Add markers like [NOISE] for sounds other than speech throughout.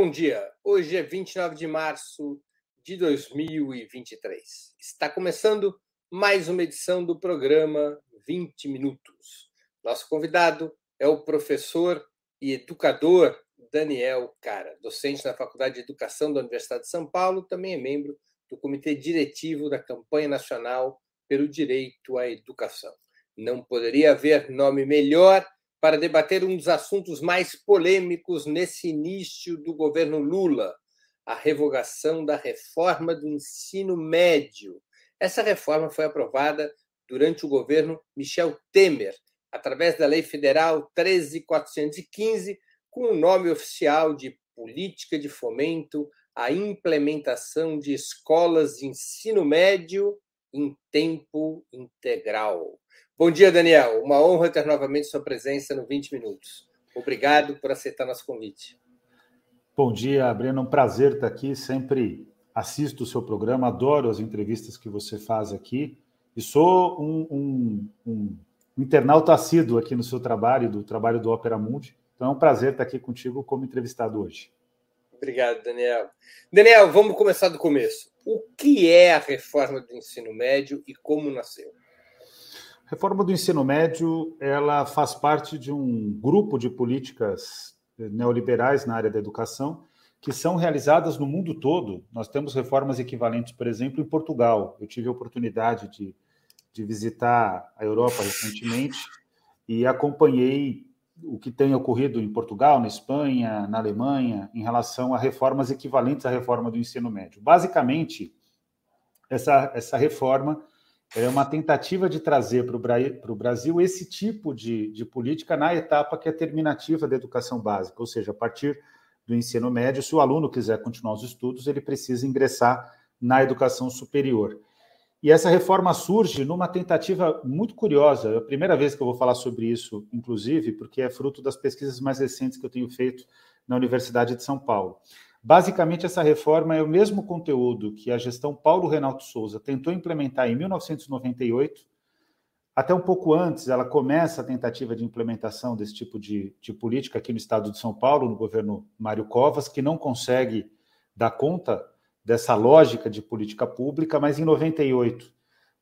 Bom dia. Hoje é 29 de março de 2023. Está começando mais uma edição do programa 20 Minutos. Nosso convidado é o professor e educador Daniel Cara, docente na Faculdade de Educação da Universidade de São Paulo, também é membro do Comitê Diretivo da Campanha Nacional pelo Direito à Educação. Não poderia haver nome melhor para debater um dos assuntos mais polêmicos nesse início do governo Lula, a revogação da reforma do ensino médio. Essa reforma foi aprovada durante o governo Michel Temer, através da Lei Federal 13415, com o nome oficial de Política de Fomento à Implementação de Escolas de Ensino Médio em Tempo Integral. Bom dia, Daniel. Uma honra ter novamente sua presença no 20 Minutos. Obrigado por aceitar nosso convite. Bom dia, Breno. Um prazer estar aqui. Sempre assisto o seu programa, adoro as entrevistas que você faz aqui. E sou um, um, um internauta assíduo aqui no seu trabalho, do trabalho do Opera Mundi. Então é um prazer estar aqui contigo como entrevistado hoje. Obrigado, Daniel. Daniel, vamos começar do começo. O que é a reforma do ensino médio e como nasceu? Reforma do ensino médio ela faz parte de um grupo de políticas neoliberais na área da educação que são realizadas no mundo todo. Nós temos reformas equivalentes, por exemplo, em Portugal. Eu tive a oportunidade de, de visitar a Europa recentemente e acompanhei o que tem ocorrido em Portugal, na Espanha, na Alemanha, em relação a reformas equivalentes à reforma do ensino médio. Basicamente, essa, essa reforma é uma tentativa de trazer para o Brasil esse tipo de, de política na etapa que é terminativa da educação básica, ou seja, a partir do ensino médio, se o aluno quiser continuar os estudos, ele precisa ingressar na educação superior. E essa reforma surge numa tentativa muito curiosa. É a primeira vez que eu vou falar sobre isso, inclusive, porque é fruto das pesquisas mais recentes que eu tenho feito na Universidade de São Paulo. Basicamente, essa reforma é o mesmo conteúdo que a gestão Paulo Renato Souza tentou implementar em 1998. Até um pouco antes, ela começa a tentativa de implementação desse tipo de, de política aqui no estado de São Paulo, no governo Mário Covas, que não consegue dar conta dessa lógica de política pública, mas em 98,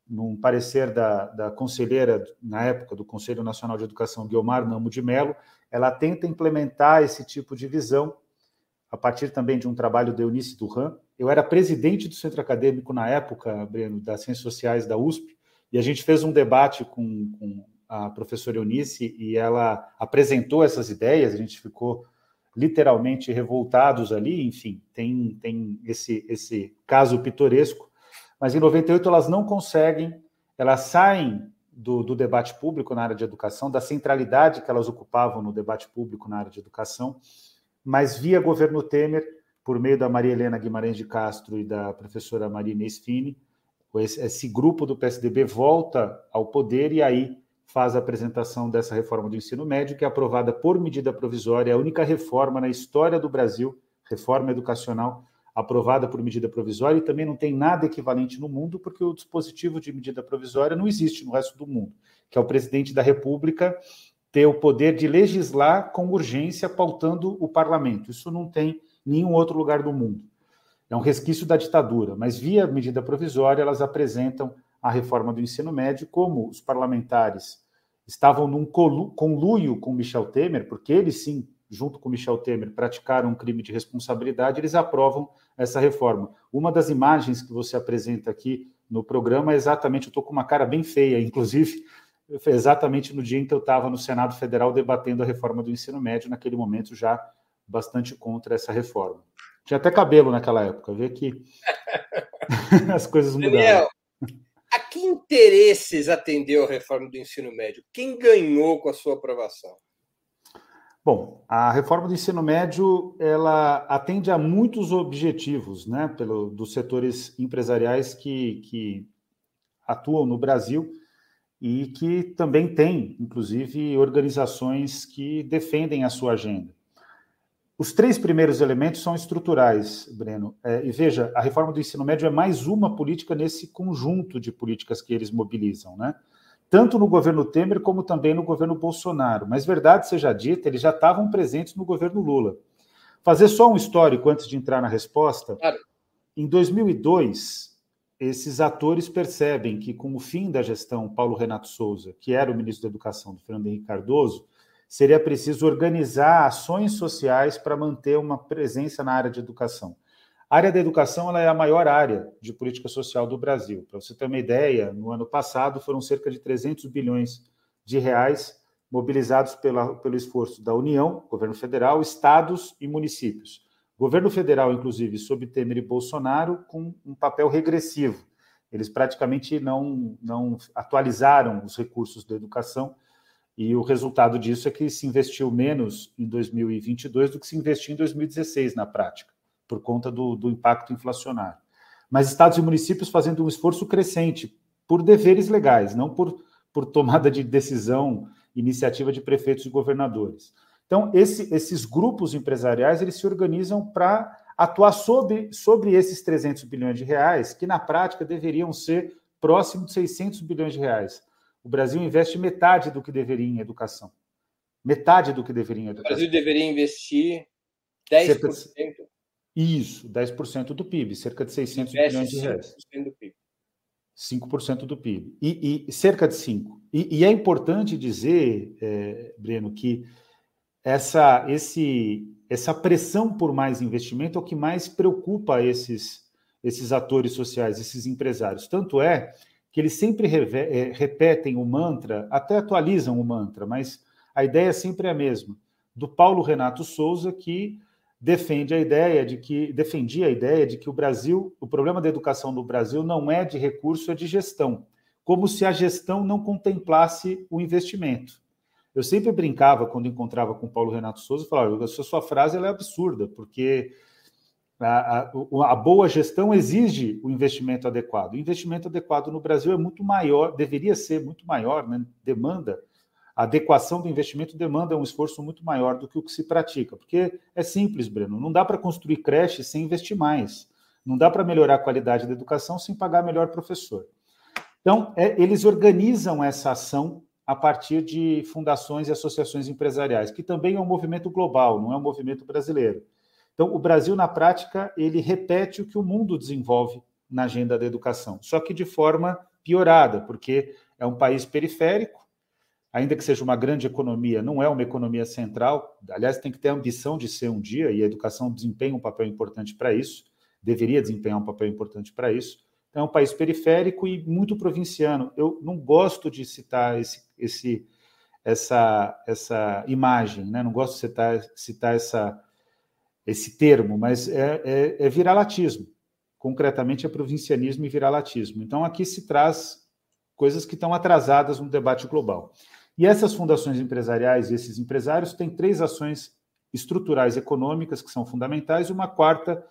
num parecer da, da conselheira, na época, do Conselho Nacional de Educação, Guilmar Namo de Mello, ela tenta implementar esse tipo de visão a partir também de um trabalho de Eunice Duran. Eu era presidente do centro acadêmico na época, Breno, das Ciências Sociais da USP, e a gente fez um debate com, com a professora Eunice e ela apresentou essas ideias, a gente ficou literalmente revoltados ali, enfim, tem, tem esse, esse caso pitoresco, mas em 98 elas não conseguem, elas saem do, do, debate público na área de educação, da centralidade que elas ocupavam no debate público na área de educação, mas via governo Temer, por meio da Maria Helena Guimarães de Castro e da professora Marina Esfini, esse grupo do PSDB volta ao poder e aí faz a apresentação dessa reforma do ensino médio, que é aprovada por medida provisória, é a única reforma na história do Brasil, reforma educacional, aprovada por medida provisória, e também não tem nada equivalente no mundo, porque o dispositivo de medida provisória não existe no resto do mundo, que é o presidente da República ter o poder de legislar com urgência, pautando o parlamento. Isso não tem em nenhum outro lugar do mundo. É um resquício da ditadura, mas via medida provisória, elas apresentam a reforma do ensino médio, como os parlamentares estavam num conluio com Michel Temer, porque eles sim, junto com Michel Temer, praticaram um crime de responsabilidade, eles aprovam essa reforma. Uma das imagens que você apresenta aqui no programa é exatamente, eu estou com uma cara bem feia, inclusive, foi exatamente no dia em que eu estava no Senado Federal debatendo a reforma do ensino médio, naquele momento já bastante contra essa reforma. Tinha até cabelo naquela época, vê que [LAUGHS] as coisas mudaram. Daniel, a que interesses atendeu a reforma do ensino médio? Quem ganhou com a sua aprovação? Bom, a reforma do ensino médio ela atende a muitos objetivos, né, pelo, dos setores empresariais que, que atuam no Brasil e que também tem, inclusive, organizações que defendem a sua agenda. Os três primeiros elementos são estruturais, Breno. É, e veja, a reforma do ensino médio é mais uma política nesse conjunto de políticas que eles mobilizam, né? Tanto no governo Temer como também no governo Bolsonaro. Mas, verdade seja dita, eles já estavam presentes no governo Lula. fazer só um histórico antes de entrar na resposta. Claro. Em 2002, esses atores percebem que, com o fim da gestão Paulo Renato Souza, que era o ministro da Educação do Fernando Henrique Cardoso, seria preciso organizar ações sociais para manter uma presença na área de educação. A área da educação ela é a maior área de política social do Brasil. Para você ter uma ideia, no ano passado foram cerca de 300 bilhões de reais mobilizados pela, pelo esforço da União, governo federal, estados e municípios. Governo federal, inclusive, sob Temer e Bolsonaro, com um papel regressivo. Eles praticamente não, não atualizaram os recursos da educação e o resultado disso é que se investiu menos em 2022 do que se investiu em 2016 na prática por conta do, do impacto inflacionário. Mas estados e municípios fazendo um esforço crescente por deveres legais, não por, por tomada de decisão, iniciativa de prefeitos e governadores. Então, esse, esses grupos empresariais eles se organizam para atuar sobre, sobre esses 300 bilhões de reais, que na prática deveriam ser próximo de 600 bilhões de reais. O Brasil investe metade do que deveria em educação. Metade do que deveria em educação. O Brasil deveria investir 10%. Isso, 10% do PIB, cerca de 600 bilhões de reais. 5% do PIB. 5% do PIB. E, e cerca de 5%. E, e é importante dizer, é, Breno, que essa, esse, essa pressão por mais investimento é o que mais preocupa esses, esses atores sociais, esses empresários. Tanto é que eles sempre é, repetem o mantra, até atualizam o mantra, mas a ideia sempre é a mesma, do Paulo Renato Souza, que defende a ideia de que defendia a ideia de que o Brasil, o problema da educação no Brasil não é de recurso, é de gestão, como se a gestão não contemplasse o investimento. Eu sempre brincava quando encontrava com Paulo Renato Souza, falava: "A sua frase é absurda, porque a, a, a, boa gestão exige o investimento adequado. O investimento adequado no Brasil é muito maior, deveria ser muito maior, né? demanda a adequação do investimento demanda um esforço muito maior do que o que se pratica, porque é simples, Breno, não dá para construir creche sem investir mais, não dá para melhorar a qualidade da educação sem pagar melhor professor. Então, é, eles organizam essa ação a partir de fundações e associações empresariais, que também é um movimento global, não é um movimento brasileiro. Então, o Brasil, na prática, ele repete o que o mundo desenvolve na agenda da educação, só que de forma piorada, porque é um país periférico, ainda que seja uma grande economia, não é uma economia central. Aliás, tem que ter a ambição de ser um dia, e a educação desempenha um papel importante para isso, deveria desempenhar um papel importante para isso. É um país periférico e muito provinciano. Eu não gosto de citar esse, esse, essa, essa imagem, né? não gosto de citar, citar essa, esse termo, mas é, é, é viralatismo. Concretamente, é provincianismo e viralatismo. Então, aqui se traz coisas que estão atrasadas no debate global. E essas fundações empresariais e esses empresários têm três ações estruturais econômicas que são fundamentais e uma quarta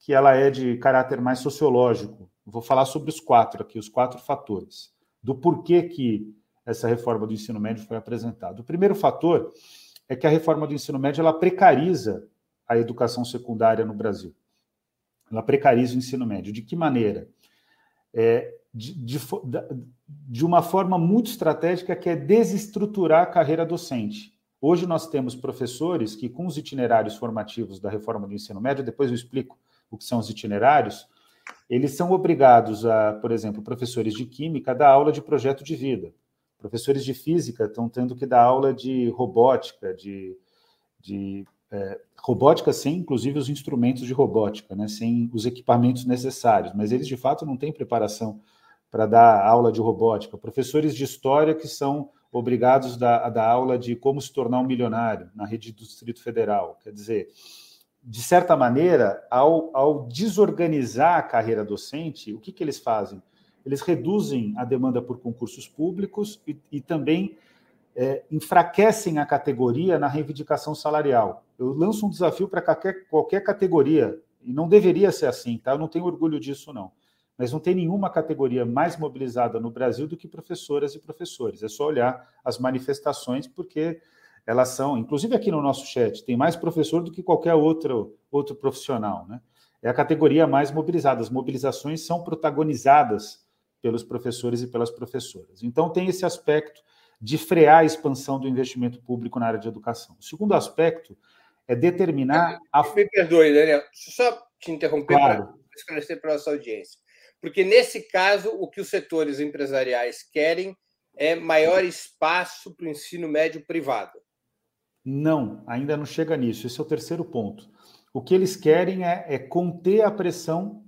que ela é de caráter mais sociológico. Vou falar sobre os quatro aqui, os quatro fatores do porquê que essa reforma do ensino médio foi apresentada. O primeiro fator é que a reforma do ensino médio ela precariza a educação secundária no Brasil. Ela precariza o ensino médio. De que maneira? É, de, de, de uma forma muito estratégica, que é desestruturar a carreira docente. Hoje nós temos professores que, com os itinerários formativos da reforma do ensino médio, depois eu explico o que são os itinerários, eles são obrigados a, por exemplo, professores de química, dar aula de projeto de vida. Professores de física estão tendo que dar aula de robótica, de, de é, robótica sem, inclusive, os instrumentos de robótica, né, sem os equipamentos necessários, mas eles, de fato, não têm preparação para dar aula de robótica, professores de história que são obrigados a dar aula de como se tornar um milionário na rede do Distrito Federal. Quer dizer, de certa maneira, ao, ao desorganizar a carreira docente, o que, que eles fazem? Eles reduzem a demanda por concursos públicos e, e também é, enfraquecem a categoria na reivindicação salarial. Eu lanço um desafio para qualquer, qualquer categoria, e não deveria ser assim, tá? Eu não tenho orgulho disso, não mas não tem nenhuma categoria mais mobilizada no Brasil do que professoras e professores. É só olhar as manifestações, porque elas são, inclusive aqui no nosso chat, tem mais professor do que qualquer outro, outro profissional. Né? É a categoria mais mobilizada. As mobilizações são protagonizadas pelos professores e pelas professoras. Então, tem esse aspecto de frear a expansão do investimento público na área de educação. O segundo aspecto é determinar. A... Me perdoe, Daniel, só te interromper claro. para esclarecer para a nossa audiência. Porque, nesse caso, o que os setores empresariais querem é maior espaço para o ensino médio privado. Não, ainda não chega nisso. Esse é o terceiro ponto. O que eles querem é, é conter a pressão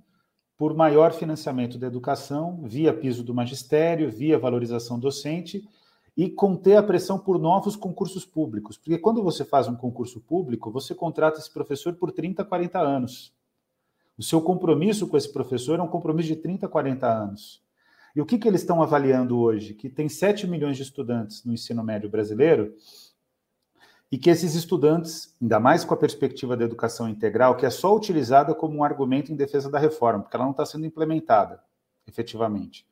por maior financiamento da educação, via piso do magistério, via valorização docente, e conter a pressão por novos concursos públicos. Porque quando você faz um concurso público, você contrata esse professor por 30, 40 anos. O seu compromisso com esse professor é um compromisso de 30, 40 anos. E o que, que eles estão avaliando hoje? Que tem 7 milhões de estudantes no ensino médio brasileiro e que esses estudantes, ainda mais com a perspectiva da educação integral, que é só utilizada como um argumento em defesa da reforma, porque ela não está sendo implementada efetivamente.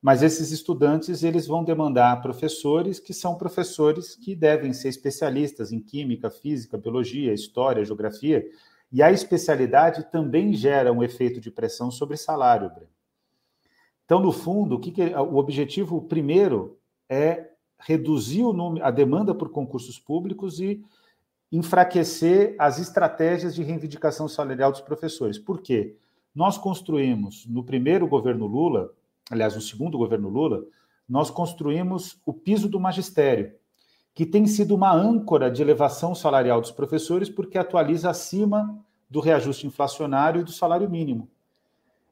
Mas esses estudantes, eles vão demandar professores que são professores que devem ser especialistas em química, física, biologia, história, geografia, e a especialidade também gera um efeito de pressão sobre salário. Então, no fundo, o, que, que o objetivo primeiro é reduzir número, a demanda por concursos públicos e enfraquecer as estratégias de reivindicação salarial dos professores. Por quê? Nós construímos, no primeiro governo Lula, aliás, no segundo governo Lula, nós construímos o piso do magistério, que tem sido uma âncora de elevação salarial dos professores, porque atualiza acima do reajuste inflacionário e do salário mínimo.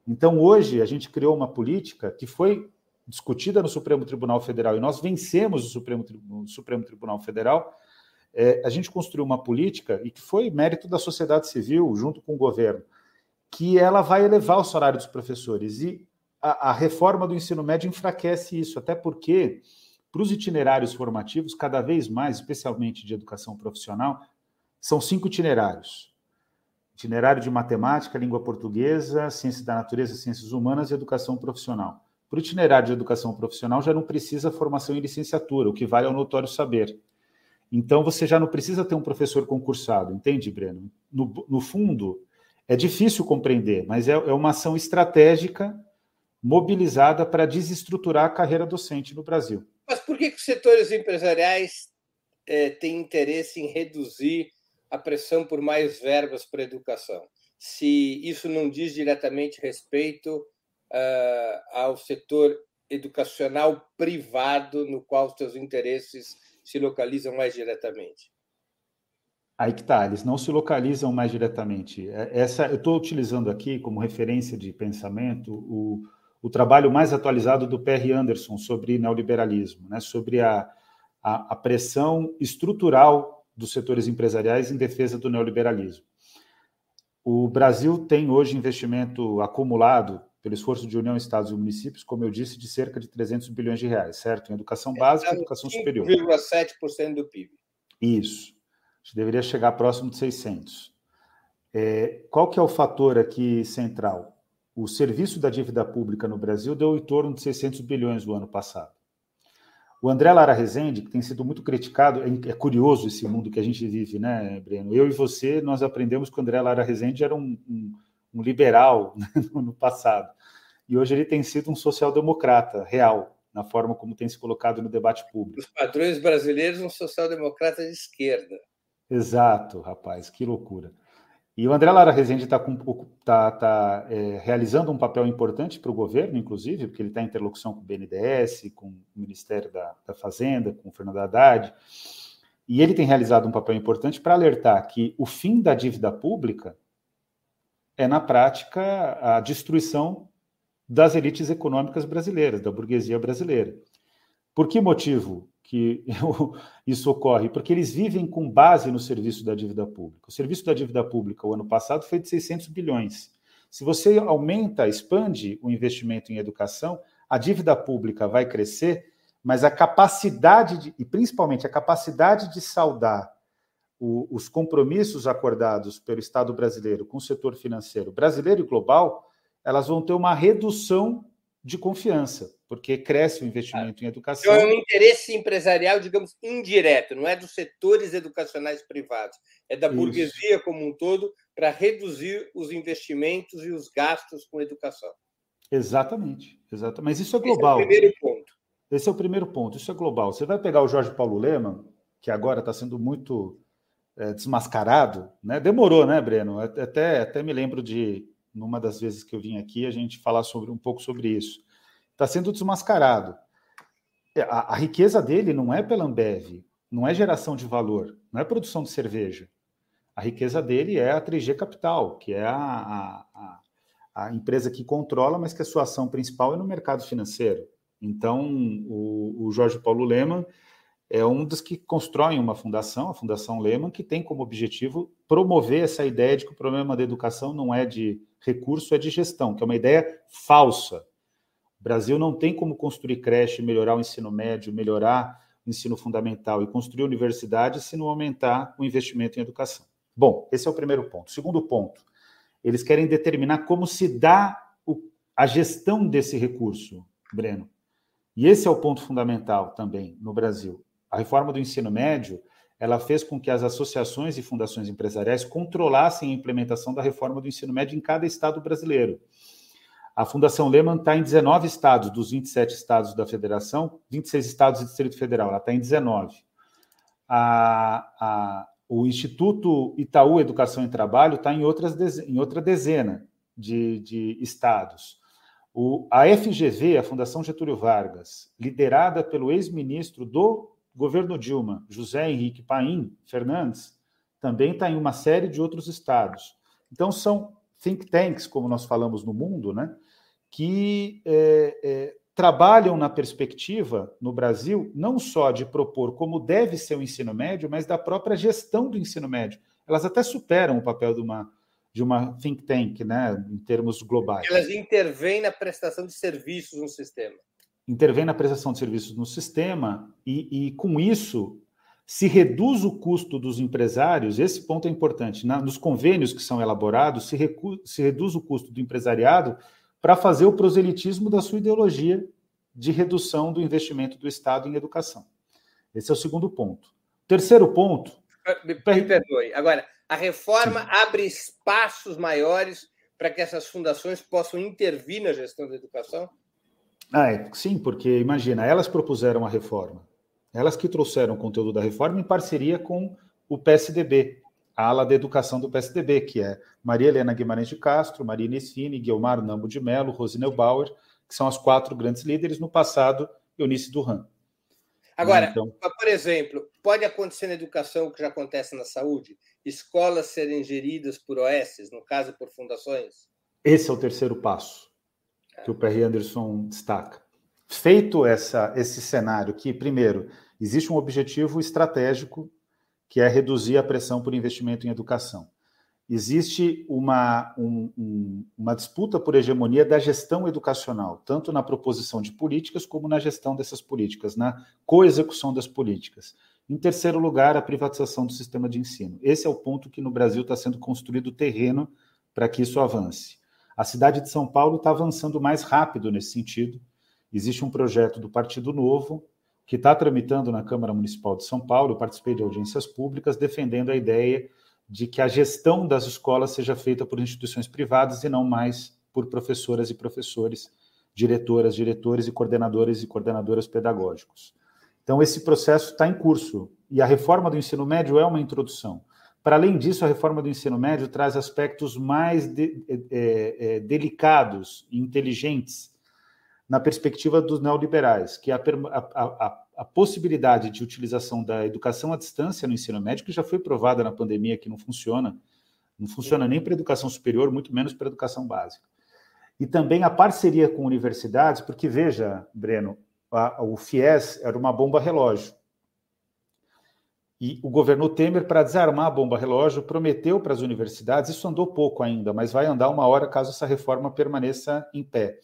Então, hoje, a gente criou uma política que foi discutida no Supremo Tribunal Federal e nós vencemos o Supremo, o Supremo Tribunal Federal. É, a gente construiu uma política e que foi mérito da sociedade civil, junto com o governo, que ela vai elevar o salário dos professores. E a, a reforma do ensino médio enfraquece isso, até porque, para os itinerários formativos, cada vez mais, especialmente de educação profissional, são cinco itinerários itinerário de matemática, língua portuguesa, ciência da natureza, ciências humanas e educação profissional. Para o itinerário de educação profissional já não precisa formação em licenciatura, o que vale é o notório saber. Então você já não precisa ter um professor concursado, entende, Breno? No, no fundo, é difícil compreender, mas é, é uma ação estratégica mobilizada para desestruturar a carreira docente no Brasil. Mas por que, que os setores empresariais é, têm interesse em reduzir a pressão por mais verbas para a educação, se isso não diz diretamente respeito ao setor educacional privado no qual os seus interesses se localizam mais diretamente? Aí que está, eles não se localizam mais diretamente. É, essa, eu estou utilizando aqui como referência de pensamento o, o trabalho mais atualizado do Perry Anderson sobre neoliberalismo, né, sobre a, a, a pressão estrutural dos setores empresariais em defesa do neoliberalismo. O Brasil tem hoje investimento acumulado pelo esforço de União, Estados e municípios, como eu disse, de cerca de 300 bilhões de reais, certo? Em educação é, básica e educação superior. 5,7% do PIB. Isso. A gente deveria chegar próximo de 600. É, qual que é o fator aqui central? O serviço da dívida pública no Brasil deu em torno de 600 bilhões no ano passado. O André Lara Rezende, que tem sido muito criticado, é, é curioso esse mundo que a gente vive, né, Breno? Eu e você, nós aprendemos que o André Lara Rezende era um, um, um liberal né, [LAUGHS] no passado. E hoje ele tem sido um social-democrata real, na forma como tem se colocado no debate público. Os padrões brasileiros, um social-democrata de esquerda. Exato, rapaz, que loucura. E o André Lara Rezende está tá, tá, é, realizando um papel importante para o governo, inclusive, porque ele está em interlocução com o BNDES, com o Ministério da, da Fazenda, com o Fernando Haddad. E ele tem realizado um papel importante para alertar que o fim da dívida pública é, na prática, a destruição das elites econômicas brasileiras, da burguesia brasileira. Por que motivo que [LAUGHS] isso ocorre? Porque eles vivem com base no serviço da dívida pública. O serviço da dívida pública, o ano passado, foi de 600 bilhões. Se você aumenta, expande o investimento em educação, a dívida pública vai crescer, mas a capacidade, de, e principalmente a capacidade de saldar o, os compromissos acordados pelo Estado brasileiro com o setor financeiro brasileiro e global, elas vão ter uma redução de confiança porque cresce o investimento em educação. Então, é um interesse empresarial, digamos, indireto, não é dos setores educacionais privados, é da Isso. burguesia como um todo para reduzir os investimentos e os gastos com educação. Exatamente, exatamente. Mas isso é global. Esse é o primeiro ponto. Esse é o primeiro ponto, isso é global. Você vai pegar o Jorge Paulo Leman, que agora está sendo muito é, desmascarado, né? Demorou, né, Breno? Até, até me lembro de, numa das vezes que eu vim aqui, a gente falar sobre um pouco sobre isso. Está sendo desmascarado. É, a, a, riqueza dele não é pela Ambev, não é geração de valor, não é produção de cerveja. A riqueza dele é a 3G Capital, que é a, a, a empresa que controla, mas que a sua ação principal é no mercado financeiro. Então, o, o Jorge Paulo Leman é um dos que constroem uma fundação, a Fundação Lehman, que tem como objetivo promover essa ideia de que o problema da educação não é de recurso, é de gestão, que é uma ideia falsa. O Brasil não tem como construir creche, melhorar o ensino médio, melhorar o ensino fundamental e construir universidade se não aumentar o investimento em educação. Bom, esse é o primeiro ponto. Segundo ponto, eles querem determinar como se dá o, a gestão desse recurso, Breno. E esse é o ponto fundamental também no Brasil. A reforma do ensino médio, ela fez com que as associações e fundações empresariais controlassem a implementação da reforma do ensino médio em cada estado brasileiro. A Fundação Lehman está em 19 estados, dos 27 estados da federação, 26 estados e Distrito Federal, ela está em 19. A, a, o Instituto Itaú Educação e Trabalho está em, outras, em outra dezena de, de estados. O, a FGV, a Fundação Getúlio Vargas, liderada pelo ex-ministro do governo Dilma, José Henrique Paim Fernandes, também está em uma série de outros estados. Então, são think tanks, como nós falamos no mundo, né, que é, é, trabalham na perspectiva, no Brasil, não só de propor como deve ser o ensino médio, mas da própria gestão do ensino médio. Elas até superam o papel de uma, de uma think tank, né, em termos globais. Elas intervêm na prestação de serviços no sistema intervém na prestação de serviços no sistema e, e, com isso, se reduz o custo dos empresários. Esse ponto é importante. Na, nos convênios que são elaborados, se, recu, se reduz o custo do empresariado para fazer o proselitismo da sua ideologia de redução do investimento do Estado em educação. Esse é o segundo ponto. Terceiro ponto. Me, me perdoe. Agora, a reforma Sim. abre espaços maiores para que essas fundações possam intervir na gestão da educação? Ah, é, sim, porque imagina, elas propuseram a reforma. Elas que trouxeram o conteúdo da reforma em parceria com o PSDB, a ala da educação do PSDB, que é Maria Helena Guimarães de Castro, Maria Inessini, Guilmar Nambo de Mello, Rosinel Bauer, que são as quatro grandes líderes, no passado, Eunice Duran. Agora, então... por exemplo, pode acontecer na educação o que já acontece na saúde? Escolas serem geridas por OS, no caso por fundações? Esse é o terceiro passo que o Perry Anderson destaca. Feito essa, esse cenário que, primeiro, existe um objetivo estratégico que é reduzir a pressão por investimento em educação. Existe uma, um, um, uma disputa por hegemonia da gestão educacional, tanto na proposição de políticas como na gestão dessas políticas, na coexecução das políticas. Em terceiro lugar, a privatização do sistema de ensino. Esse é o ponto que no Brasil está sendo construído terreno para que isso avance. A cidade de São Paulo está avançando mais rápido nesse sentido. Existe um projeto do Partido Novo que está tramitando na Câmara Municipal de São Paulo. Eu participei de audiências públicas defendendo a ideia de que a gestão das escolas seja feita por instituições privadas e não mais por professoras e professores, diretoras, diretores e coordenadores e coordenadoras pedagógicos. Então, esse processo está em curso e a reforma do ensino médio é uma introdução. Para além disso, a reforma do ensino médio traz aspectos mais de, é, é, delicados e inteligentes na perspectiva dos neoliberais, que é a, a, a, a, possibilidade de utilização da educação à distância no ensino médio, que já foi provada na pandemia que não funciona, não funciona nem para a educação superior, muito menos para a educação básica. E também a parceria com universidades, porque veja, Breno, o FIES era uma bomba relógio. E o governo Temer, para desarmar a bomba relógio, prometeu para as universidades, isso andou pouco ainda, mas vai andar uma hora caso essa reforma permaneça em pé.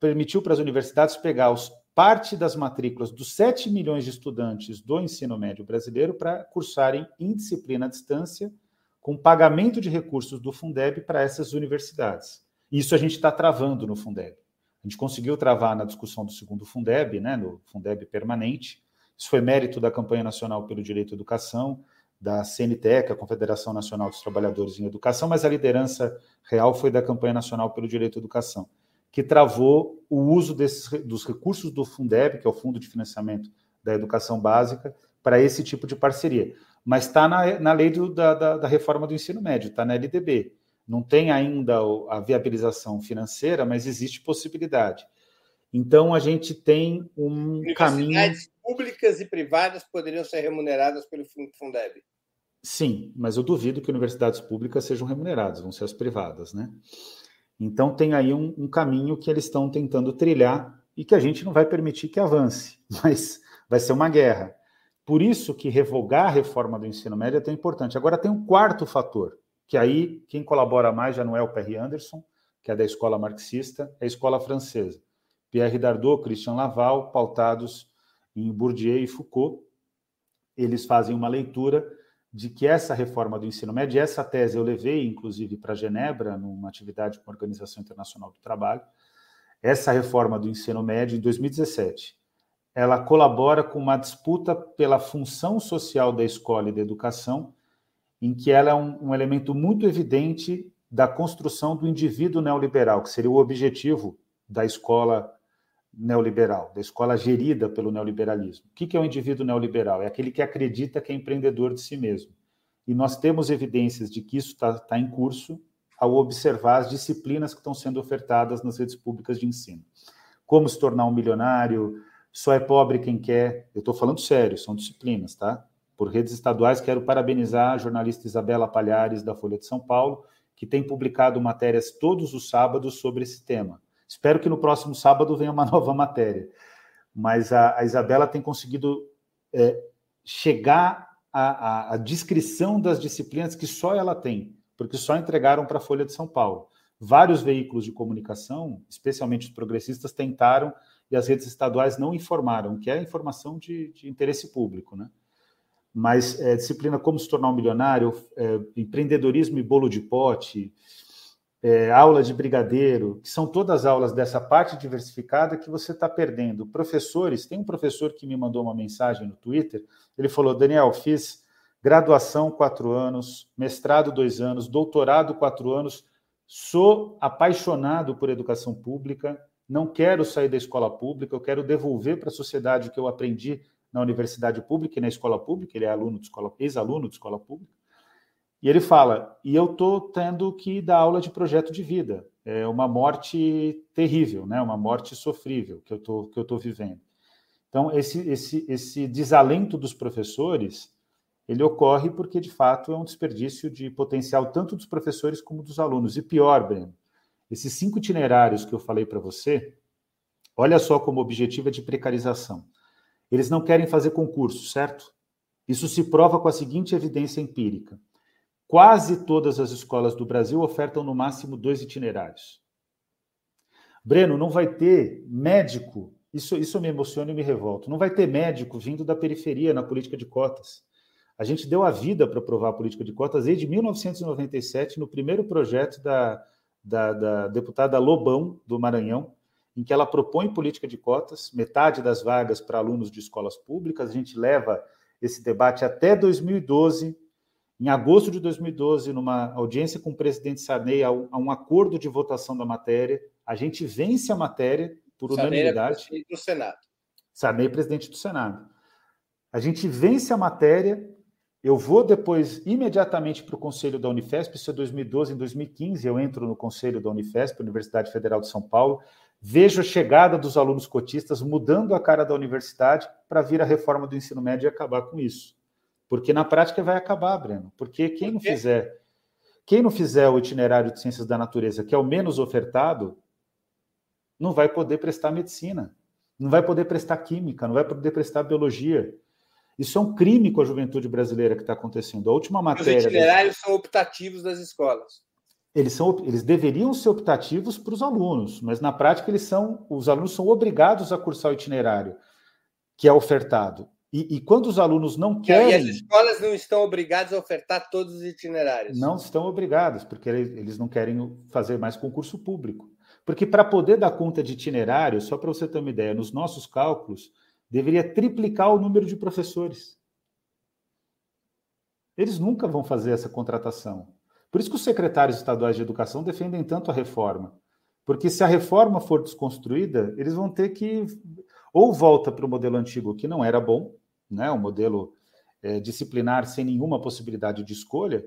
Permitiu para as universidades pegar os, parte das matrículas dos 7 milhões de estudantes do ensino médio brasileiro para cursarem em disciplina à distância, com pagamento de recursos do Fundeb para essas universidades. Isso a gente está travando no Fundeb. A gente conseguiu travar na discussão do segundo Fundeb, né, no Fundeb permanente, isso foi mérito da campanha nacional pelo direito à educação, da CNTE, que é a Confederação Nacional dos Trabalhadores em Educação, mas a liderança real foi da campanha nacional pelo direito à educação, que travou o uso desses, dos recursos do Fundeb, que é o Fundo de Financiamento da Educação Básica, para esse tipo de parceria. mas está na, na lei do, da, da, da, reforma do ensino médio, está na LDB. Não tem ainda a viabilização financeira, mas existe possibilidade. Então, a gente tem um caminho. Públicas e privadas poderiam ser remuneradas pelo Fundeb. Sim, mas eu duvido que universidades públicas sejam remuneradas, vão ser as privadas, né? Então, tem aí um, um caminho que eles estão tentando trilhar e que a gente não vai permitir que avance, [LAUGHS] mas vai ser uma guerra. Por isso que revogar a reforma do ensino médio é tão importante. Agora tem um quarto fator, que aí quem colabora mais já não é o Perry Anderson, que é da escola marxista, é a escola francesa. Pierre Dardot, Christian Laval, pautados em Bourdieu e Foucault, eles fazem uma leitura de que essa reforma do ensino médio, essa tese eu levei, inclusive, para Genebra, numa atividade com a Organização Internacional do Trabalho, essa reforma do ensino médio, em 2017, ela colabora com uma disputa pela função social da escola e da educação, em que ela é um, um elemento muito evidente da construção do indivíduo neoliberal, que seria o objetivo da escola neoliberal, da escola gerida pelo neoliberalismo. O que é o indivíduo neoliberal? É aquele que acredita que é empreendedor de si mesmo. E nós temos evidências de que isso está tá em curso ao observar as disciplinas que estão sendo ofertadas nas redes públicas de ensino. Como se tornar um milionário, só é pobre quem quer. Eu estou falando sério, são disciplinas, tá? Por redes estaduais, quero parabenizar a jornalista Isabela Palhares, da Folha de São Paulo, que tem publicado matérias todos os sábados sobre esse tema. Espero que no próximo sábado venha uma [LAUGHS] nova matéria. Mas a, a Isabela tem conseguido é, chegar à, à, à descrição das disciplinas que só ela tem, porque só entregaram para a Folha de São Paulo. Vários veículos de comunicação, especialmente os progressistas, tentaram e as redes estaduais não informaram, que é informação de, de interesse público, né? Mas é, disciplina como se tornar um milionário, é, empreendedorismo e bolo de pote, é, aula de brigadeiro, que são todas aulas dessa parte diversificada que você está perdendo. Professores, tem um professor que me mandou uma mensagem no Twitter, ele falou, Daniel, fiz graduação quatro anos, mestrado dois anos, doutorado quatro anos, sou apaixonado por educação pública, não quero sair da escola pública, eu quero devolver para a sociedade o que eu aprendi na universidade pública e na escola pública, ele é aluno de escola, ex-aluno de escola pública. E ele fala: "E eu estou tendo que dar aula de projeto de vida. É uma morte terrível, né? Uma morte sofrível que eu tô que eu tô vivendo". Então esse esse esse desalento dos professores ele ocorre porque de fato é um desperdício de potencial tanto dos professores como dos alunos. E pior, Breno, esses cinco itinerários que eu falei para você, olha só como objetivo é de precarização. Eles não querem fazer concurso, certo? Isso se prova com a seguinte evidência empírica. Quase todas as escolas do Brasil ofertam no máximo dois itinerários. Breno, não vai ter médico, isso, isso me emociona e me revolta, não vai ter médico vindo da periferia na política de cotas. A gente deu a vida para aprovar a política de cotas desde 1997, no primeiro projeto da, da, da deputada Lobão, do Maranhão, em que ela propõe política de cotas, metade das vagas para alunos de escolas públicas. A gente leva esse debate até 2012. Em agosto de 2012, numa audiência com o presidente Sarney, a um acordo de votação da matéria, a gente vence a matéria por Sarney unanimidade. Sarney do Senado. Sarney, presidente do Senado. A gente vence a matéria eu vou depois imediatamente para o conselho da Unifesp, isso é 2012, em 2015 eu entro no conselho da Unifesp, Universidade Federal de São Paulo, vejo a chegada dos alunos cotistas mudando a cara da universidade para vir a reforma do ensino médio e acabar com isso. Porque na prática vai acabar, Breno. Porque quem não fizer, quem não fizer o itinerário de ciências da natureza, que é o menos ofertado, não vai poder prestar medicina, não vai poder prestar química, não vai poder prestar biologia. Isso é um crime com a juventude brasileira que está acontecendo. A última matéria. Os itinerários são optativos das escolas. Eles, são, eles deveriam ser optativos para os alunos, mas na prática eles são, os alunos são obrigados a cursar o itinerário que é ofertado. E, e quando os alunos não querem. E as escolas não estão obrigadas a ofertar todos os itinerários. Não estão obrigados, porque eles não querem fazer mais concurso público. Porque para poder dar conta de itinerário, só para você ter uma ideia, nos nossos cálculos, deveria triplicar o número de professores. Eles nunca vão fazer essa contratação. Por isso que os secretários estaduais de educação defendem tanto a reforma. Porque se a reforma for desconstruída, eles vão ter que ou volta para o modelo antigo que não era bom, né, um modelo é, disciplinar sem nenhuma possibilidade de escolha.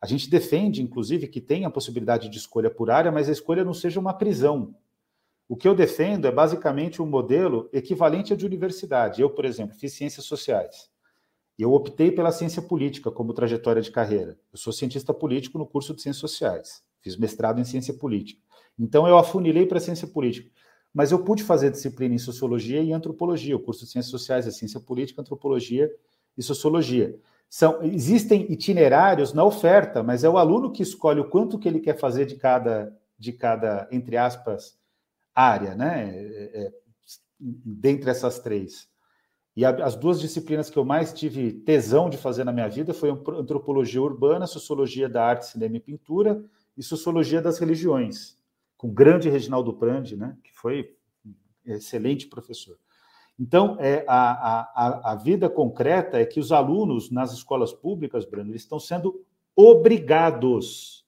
A gente defende, inclusive, que tenha possibilidade de escolha por área, mas a escolha não seja uma prisão. O que eu defendo é basicamente um modelo equivalente ao de universidade. Eu, por exemplo, fiz ciências sociais. Eu optei pela ciência política como trajetória de carreira. Eu sou cientista político no curso de ciências sociais. Fiz mestrado em ciência política. Então, eu afunilei para a ciência política. Mas eu pude fazer disciplina em sociologia e antropologia. O curso de ciências sociais é ciência política, antropologia e sociologia. São, existem itinerários na oferta, mas é o aluno que escolhe o quanto que ele quer fazer de cada, de cada entre aspas, área, né? É, é, dentre essas três. E a, as duas disciplinas que eu mais tive tesão de fazer na minha vida foi antropologia urbana, sociologia da arte, cinema e pintura e sociologia das religiões, com o grande Reginaldo Prandi, né? Que foi excelente professor. Então, é, a, a, a vida concreta é que os alunos nas escolas públicas, Breno, eles estão sendo obrigados.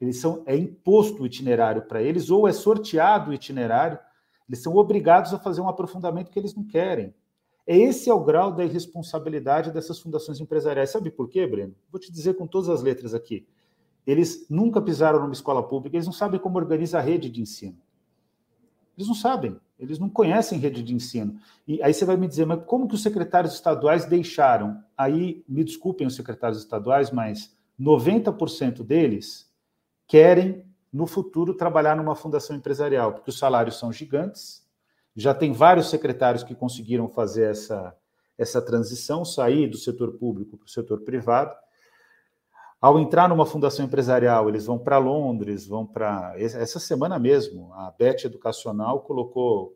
Eles são, é imposto o itinerário para eles, ou é sorteado o itinerário, eles são obrigados a fazer um aprofundamento que eles não querem. Esse é o grau da irresponsabilidade dessas fundações empresariais. Sabe por quê, Breno? Vou te dizer com todas as letras aqui. Eles nunca pisaram numa escola pública, eles não sabem como organiza a rede de ensino. Eles não sabem. Eles não conhecem rede de ensino. E aí você vai me dizer, mas como que os secretários estaduais deixaram? Aí, me desculpem os secretários estaduais, mas 90% deles querem, no futuro, trabalhar numa fundação empresarial, porque os salários são gigantes. Já tem vários secretários que conseguiram fazer essa, essa transição, sair do setor público para o setor privado. Ao entrar numa fundação empresarial, eles vão para Londres, vão para. Essa semana mesmo, a BET Educacional colocou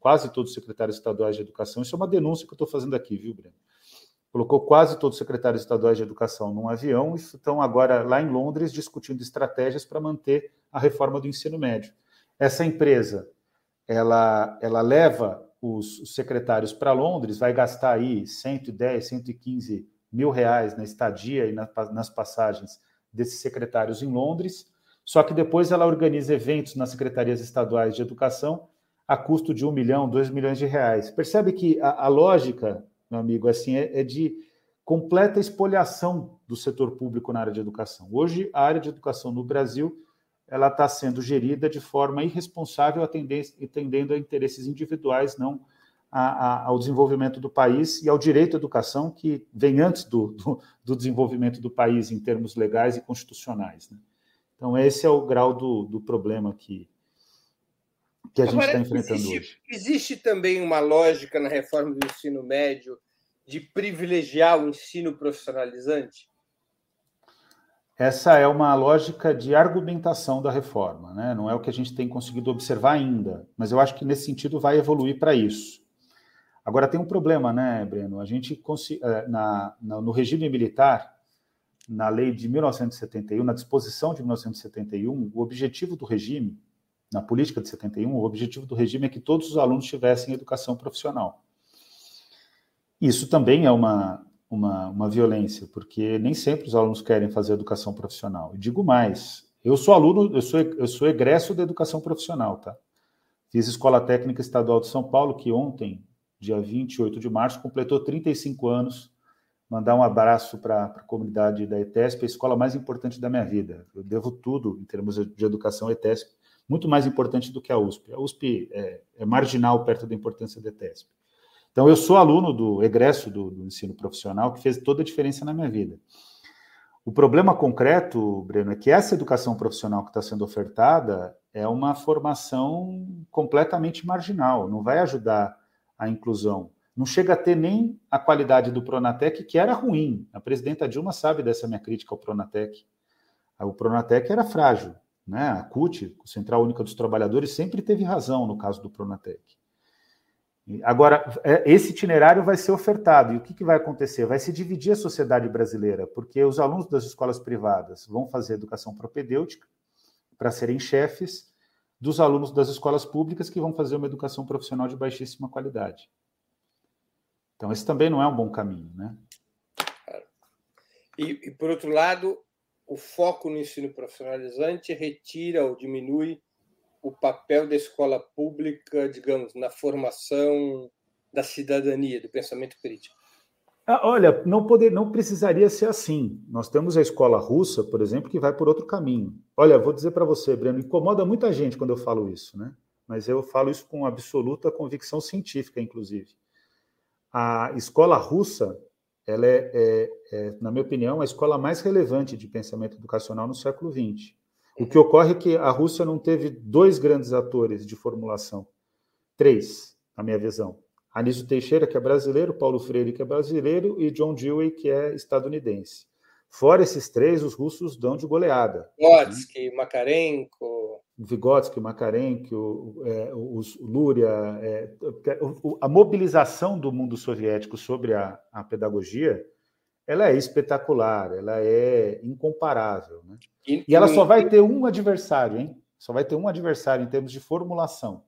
quase todos os secretários estaduais de educação. Isso é uma denúncia que eu estou fazendo aqui, viu, Breno? Colocou quase todos os secretários estaduais de educação num avião e estão agora lá em Londres discutindo estratégias para manter a reforma do ensino médio. Essa empresa, ela, ela leva os, secretários para Londres, vai gastar aí 110, 115 mil reais na estadia e nas passagens desses secretários em Londres, só que depois ela organiza eventos nas secretarias estaduais de educação a custo de um milhão, dois milhões de reais. Percebe que a, a lógica, meu amigo, assim é, é de completa expoliação do setor público na área de educação. Hoje, a área de educação no Brasil ela está sendo gerida de forma irresponsável, atendendo a interesses individuais, não a, a, ao desenvolvimento do país e ao direito à educação, que vem antes do, do, do desenvolvimento do país em termos legais e constitucionais. Né? Então, esse é o grau do, do problema que, que a gente está enfrentando existe, hoje. Existe também uma lógica na reforma do ensino médio de privilegiar o ensino profissionalizante? Essa é uma lógica de argumentação da reforma, né? não é o que a gente tem conseguido observar ainda, mas eu acho que nesse sentido vai evoluir para isso. Agora tem um problema, né, Breno? A gente eh, na, na, no regime militar, na lei de 1971, na disposição de 1971, o objetivo do regime, na política de 71, o objetivo do regime é que todos os alunos tivessem educação profissional. Isso também é uma, uma, uma violência, porque nem sempre os alunos querem fazer educação profissional. E digo mais, eu sou aluno, eu sou, eu sou egresso da educação profissional, tá? Fiz Escola Técnica Estadual de São Paulo, que ontem dia 28 de março, completou 35 anos. Mandar um abraço para a comunidade da ETESP, a escola mais importante da minha vida. Eu devo tudo em termos de educação ETESP, muito mais importante do que a USP. A USP é, é marginal perto da importância da ETESP. Então, eu sou aluno do egresso do, do ensino profissional, que fez toda a diferença na minha vida. O problema concreto, Breno, é que essa educação profissional que está sendo ofertada é uma formação completamente marginal, não vai ajudar a inclusão. Não chega a ter nem a qualidade do Pronatec, que era ruim. A presidenta Dilma sabe dessa minha crítica ao Pronatec. O Pronatec era frágil. Né? A CUT, Central Única dos Trabalhadores, sempre teve razão no caso do Pronatec. Agora, é, esse itinerário vai ser ofertado. E o que, que vai acontecer? Vai se dividir a sociedade brasileira, porque os alunos das escolas privadas vão fazer educação propedêutica para serem chefes, dos alunos das escolas públicas que vão fazer uma educação profissional de baixíssima qualidade. Então, esse também não é um bom caminho, né? E, e, por outro lado, o foco no ensino profissionalizante retira ou diminui o papel da escola pública, digamos, na formação da cidadania, do pensamento crítico. Ah, olha, não, poder, não precisaria ser assim. Nós temos a escola russa, por exemplo, que vai por outro caminho. Olha, vou dizer para você, Breno, incomoda muita gente quando eu falo isso, né? Mas eu falo isso com absoluta convicção científica, inclusive. A escola russa, ela é, é, é, na minha opinião, a escola mais relevante de pensamento educacional no século XX. O que ocorre é que a Rússia não teve dois grandes atores de formulação. Três, na minha visão. Anísio Teixeira, que é brasileiro, Paulo Freire, que é brasileiro, e John Dewey, que é estadunidense. Fora esses três, os russos dão de goleada. Vygotsky, né? Makarenko. Vygotsky, Makarenko, é, os Luria. É, a mobilização do mundo soviético sobre a, a, pedagogia ela é espetacular, ela é incomparável. Né? E, e ela só vai ter um adversário, hein? Só vai ter um adversário em termos de formulação,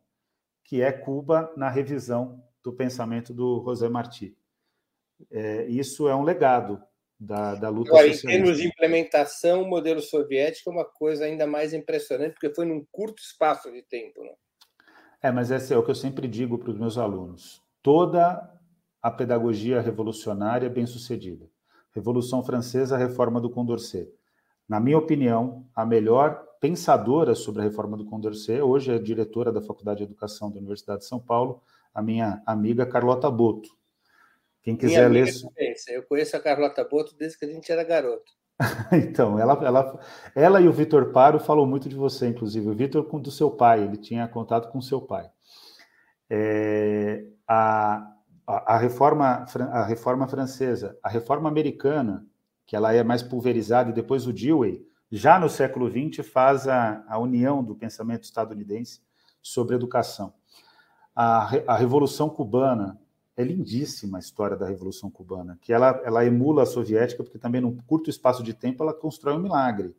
que é Cuba na revisão do pensamento do José Martí. É, isso é um legado da, da luta Agora, socialista. Em termos de implementação, o modelo soviético é uma coisa ainda mais impressionante, porque foi num curto espaço de tempo. Né? É, mas esse é o que eu sempre digo para os meus alunos. Toda a pedagogia revolucionária é bem sucedida. Revolução Francesa, reforma do Condorcet. Na minha opinião, a melhor pensadora sobre a reforma do Condorcet, hoje é diretora da Faculdade de Educação da Universidade de São Paulo, a minha amiga Carlota Boto. Quem quiser ler. Eu conheço a Carlota Boto desde que a gente era garoto. [LAUGHS] então, ela, ela, ela e o Vitor Paro falam muito de você, inclusive. O Vitor do seu pai, ele tinha contato com seu pai. É, a, a, a, reforma, a reforma francesa, a reforma americana, que ela é mais pulverizada, e depois o Dewey, já no século XX, faz a, a união do pensamento estadunidense sobre educação. A, a Revolução Cubana, é lindíssima a história da Revolução Cubana, que ela, ela emula a soviética, porque também num curto espaço de tempo ela constrói um milagre.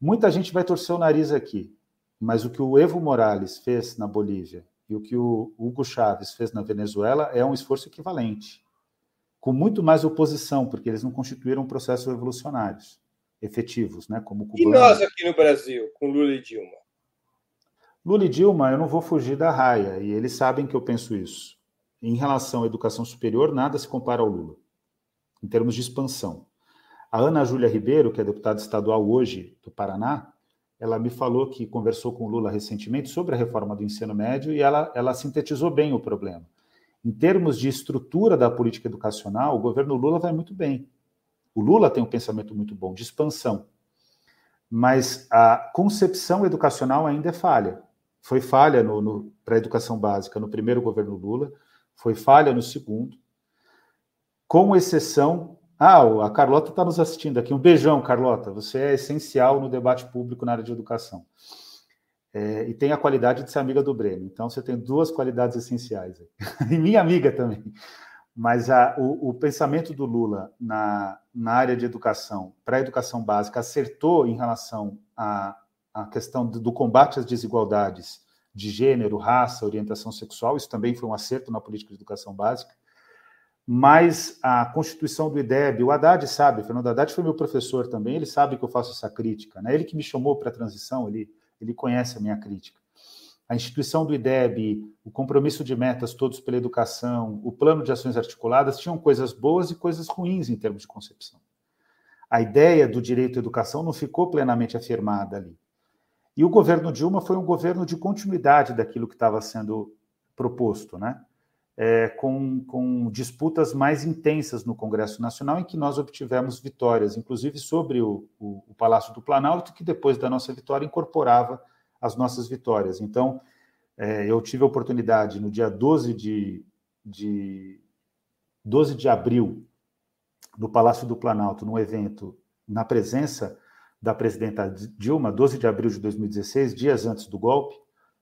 Muita gente vai torcer o nariz aqui, mas o que o Evo Morales fez na Bolívia e o que o Hugo Chávez fez na Venezuela é um esforço equivalente, com muito mais oposição, porque eles não constituíram processos revolucionários efetivos, né, como E nós aqui no Brasil, com Lula e Dilma? Lula e Dilma, eu não vou fugir da raia, e eles sabem que eu penso isso em relação à educação superior, nada se compara ao Lula, em termos de expansão. A Ana Júlia Ribeiro, que é deputada estadual hoje do Paraná, ela me falou que conversou com o Lula recentemente sobre a reforma do ensino médio e ela, ela sintetizou bem o problema. Em termos de estrutura da política educacional, o governo Lula vai muito bem. O Lula tem um pensamento muito bom de expansão, mas a concepção educacional ainda é falha. Foi falha no, no para a educação básica no primeiro governo Lula, foi falha no segundo, com exceção. Ah, a Carlota está nos assistindo aqui. Um beijão, Carlota. Você é essencial no debate público na área de educação. É, e tem a qualidade de ser amiga do Breno. Então, você tem duas qualidades essenciais. [LAUGHS] e minha amiga também. Mas a, o, o, pensamento do Lula na, na área de educação, para a educação básica, acertou em relação à, à questão do, combate às desigualdades de gênero, raça, orientação sexual, isso também foi um acerto na política de educação básica. Mas a constituição do IDEB, o Haddad sabe, Fernando Haddad foi meu professor também, ele sabe que eu faço essa crítica, né? ele que me chamou para a transição, ele, ele conhece a minha crítica. A instituição do IDEB, o compromisso de metas todos pela educação, o plano de ações articuladas tinham coisas boas e coisas ruins em termos de concepção. A ideia do direito à educação não ficou plenamente afirmada ali. E o governo Dilma foi um governo de continuidade daquilo que estava sendo proposto, né? É, com, com, disputas mais intensas no Congresso Nacional, em que nós obtivemos vitórias, inclusive sobre o, o, o, Palácio do Planalto, que depois da nossa vitória incorporava as nossas vitórias. Então, é, eu tive a oportunidade, no dia 12 de, de, 12 de abril, no Palácio do Planalto, num evento na presença da presidenta Dilma, 12 de abril de 2016, dias antes do golpe,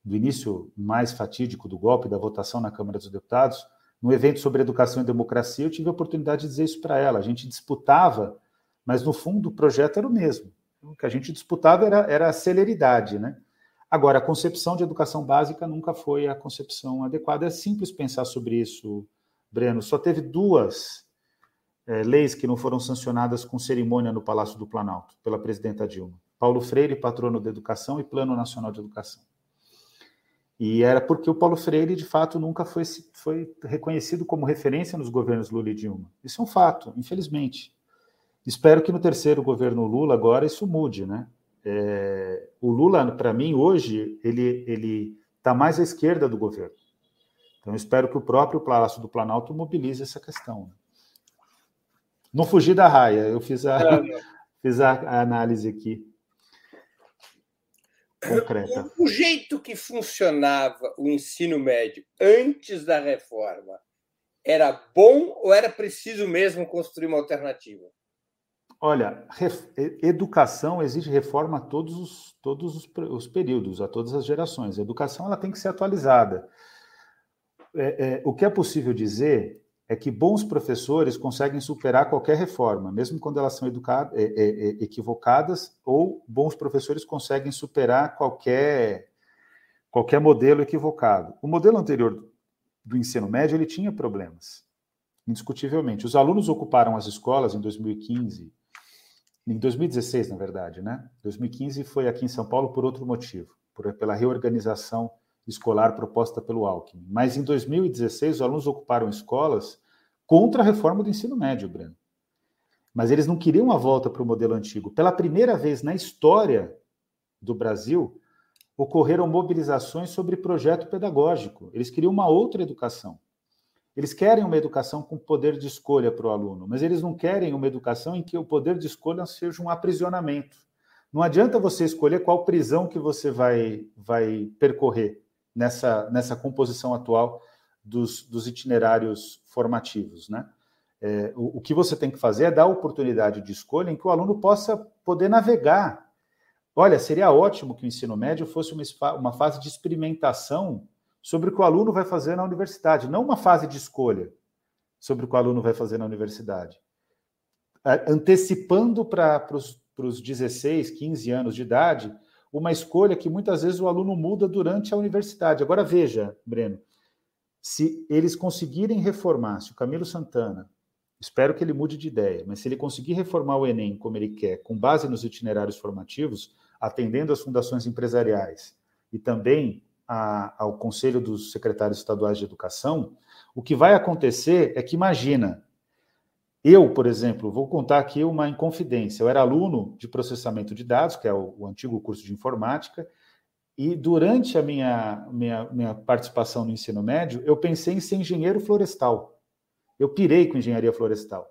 do início mais fatídico do golpe, da votação na Câmara dos Deputados, no evento sobre educação e democracia, eu tive a oportunidade de dizer isso para ela. A gente disputava, mas no fundo o projeto era o mesmo. O que a gente disputava era, era a celeridade, né? Agora, a concepção de educação básica nunca foi a concepção adequada. É simples pensar sobre isso, Breno. Só teve duas é, leis que não foram sancionadas com cerimônia no Palácio do Planalto pela presidenta Dilma. Paulo Freire, patrono da educação, e Plano Nacional de Educação. E era porque o Paulo Freire, de fato, nunca foi, foi reconhecido como referência nos governos Lula e Dilma. Isso é um fato, infelizmente. Espero que no terceiro governo Lula agora isso mude, né? É, o Lula, para mim, hoje, ele está mais à esquerda do governo. Então, espero que o próprio Palácio do Planalto mobilize essa questão. Não fugi da raia, eu fiz a, [LAUGHS] fiz a, a análise aqui concreta. O jeito que funcionava o ensino médio antes da reforma era bom ou era preciso mesmo construir uma alternativa? Olha, educação exige reforma a todos os, todos os, os, períodos, a todas as gerações. A educação ela tem que ser atualizada. É, é, o que é possível dizer é que bons professores conseguem superar qualquer reforma, mesmo quando elas são educadas, é, é, é, equivocadas, ou bons professores conseguem superar qualquer, qualquer modelo equivocado. O modelo anterior do ensino médio ele tinha problemas, indiscutivelmente. Os alunos ocuparam as escolas em 2015 em 2016, na verdade, né? 2015 foi aqui em São Paulo por outro motivo, por, pela reorganização escolar proposta pelo Alckmin. Mas em 2016, os alunos ocuparam escolas contra a reforma do ensino médio, Breno. Mas eles não queriam a volta para o modelo antigo. Pela primeira vez na história do Brasil, ocorreram mobilizações sobre projeto pedagógico. Eles queriam uma outra educação. Eles querem uma educação com poder de escolha para o aluno, mas eles não querem uma educação em que o poder de escolha seja um aprisionamento. Não adianta você escolher qual prisão que você vai, vai percorrer nessa, nessa composição atual dos, dos itinerários formativos. Né? É, o, o que você tem que fazer é dar oportunidade de escolha em que o aluno possa poder navegar. Olha, seria ótimo que o ensino médio fosse uma, uma fase de experimentação sobre o que o aluno vai fazer na universidade, não uma fase de escolha sobre o que o aluno vai fazer na universidade. Antecipando para os 16, 15 anos de idade, uma escolha que muitas vezes o aluno muda durante a universidade. Agora veja, Breno, se eles conseguirem reformar, se o Camilo Santana, espero que ele mude de ideia, mas se ele conseguir reformar o Enem como ele quer, com base nos itinerários formativos, atendendo às fundações empresariais e também a, ao Conselho dos Secretários Estaduais de Educação, o que vai acontecer é que, imagina, eu, por exemplo, vou contar aqui uma inconfidência. Eu era aluno de processamento de dados, que é o, o antigo curso de informática, e durante a minha, minha, minha participação no ensino médio, eu pensei em ser engenheiro florestal. Eu pirei com engenharia florestal.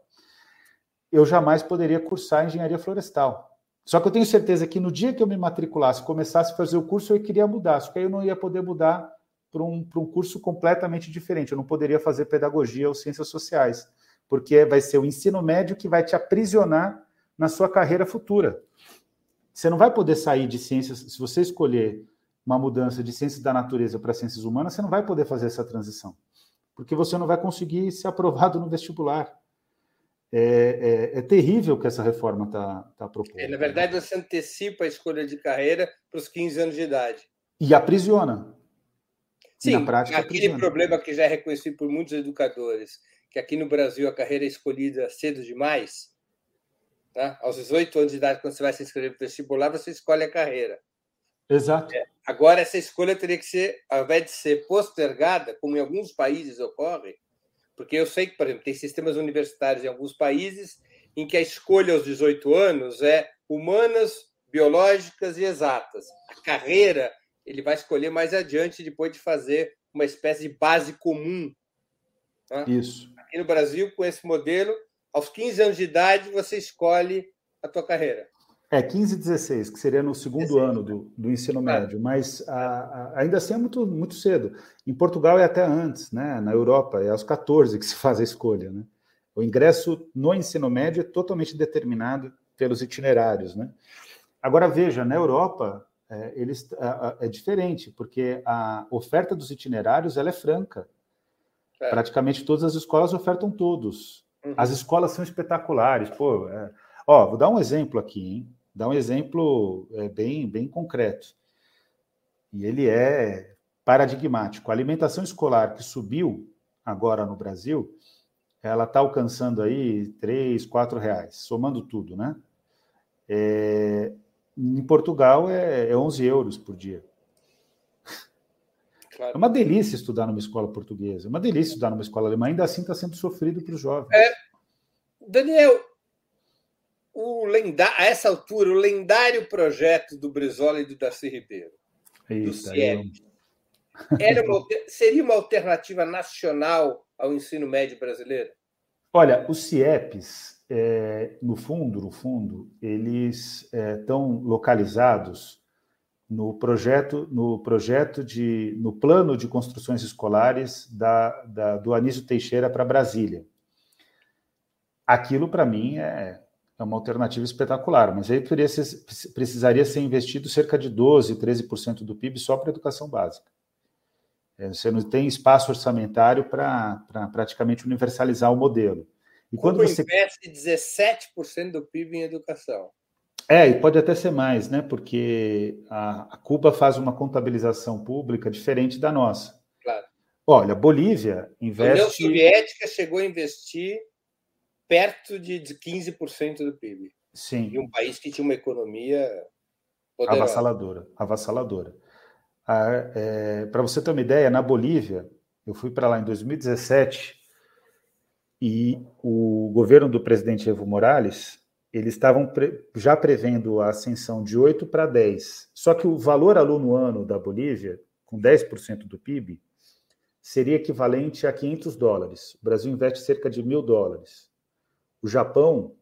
Eu jamais poderia cursar engenharia florestal. Só que eu tenho certeza que no dia que eu me matriculasse, começasse a fazer o curso, eu queria mudar. Só que aí eu não ia poder mudar para um, um curso completamente diferente. Eu não poderia fazer pedagogia ou ciências sociais, porque vai ser o ensino médio que vai te aprisionar na sua carreira futura. Você não vai poder sair de ciências, se você escolher uma mudança de ciências da natureza para ciências humanas, você não vai poder fazer essa transição, porque você não vai conseguir ser aprovado no vestibular. É, é, é, terrível que essa reforma está tá propondo. É, na verdade, você antecipa a escolha de carreira para os 15 anos de idade. E aprisiona. Sim, e na prática, aquele aprisiona. problema que já é reconhecido por muitos educadores, que aqui no Brasil a carreira é escolhida cedo demais. Tá? Aos 18 anos de idade, quando você vai se inscrever para o vestibular, você escolhe a carreira. Exato. É. Agora, essa escolha teria que ser, ao invés de ser postergada, como em alguns países ocorre, porque eu sei que, por exemplo, tem sistemas universitários em alguns países em que a escolha aos 18 anos é humanas, biológicas e exatas. A carreira ele vai escolher mais adiante depois de fazer uma espécie de base comum. Né? Isso. Aqui no Brasil, com esse modelo, aos 15 anos de idade você escolhe a tua carreira. É, 15 e 16, que seria no segundo 16. ano do, do ensino médio, mas a, a, ainda assim é muito, muito cedo. Em Portugal é até antes, né? na Europa é aos 14 que se faz a escolha. Né? O ingresso no ensino médio é totalmente determinado pelos itinerários. Né? Agora veja, na Europa é, eles, é diferente, porque a oferta dos itinerários ela é franca. É. Praticamente todas as escolas ofertam todos. Uhum. As escolas são espetaculares. Pô, é... Ó, vou dar um exemplo aqui, hein? Dar um exemplo é, bem, bem concreto. E ele é paradigmático. A alimentação escolar que subiu agora no Brasil, ela está alcançando aí três, quatro reais, somando tudo, né? É, em Portugal é, é 11 euros por dia. Claro. É uma delícia estudar numa escola portuguesa, é uma delícia estudar numa escola alemã, ainda assim está sendo sofrido para os jovens. É, Daniel, o lenda, a essa altura, o lendário projeto do Brizola e do Darcy Ribeiro, Eita, do CIEP, eu... uma, seria uma alternativa nacional ao ensino médio brasileiro? Olha, os CIEPs, é, no fundo, no fundo, eles estão é, localizados no projeto, no projeto de, no plano de construções escolares da, da do Anísio Teixeira para Brasília. Aquilo, para mim, é, é uma alternativa espetacular, mas aí precisaria ser investido cerca de 12%, 13% do PIB só para educação básica. É, você não tem espaço orçamentário para pra praticamente universalizar o modelo. E quando Cuba você investe 17% do PIB em educação. É, e pode até ser mais, né? Porque a, a Cuba faz uma contabilização pública diferente da nossa. Claro. Olha, Bolívia investe. A União Soviética chegou a investir perto de 15% do PIB. Sim. E um país que tinha uma economia poderosa. avassaladora, avassaladora. Ah, é, Para você ter uma ideia, na Bolívia, eu fui para lá em 2017 e o governo do presidente Evo Morales eles estavam pre já prevendo a ascensão de 8 para 10. Só que o valor aluno ano da Bolívia, com 10% do PIB, seria equivalente a 500 dólares. O Brasil investe cerca de mil dólares. O Japão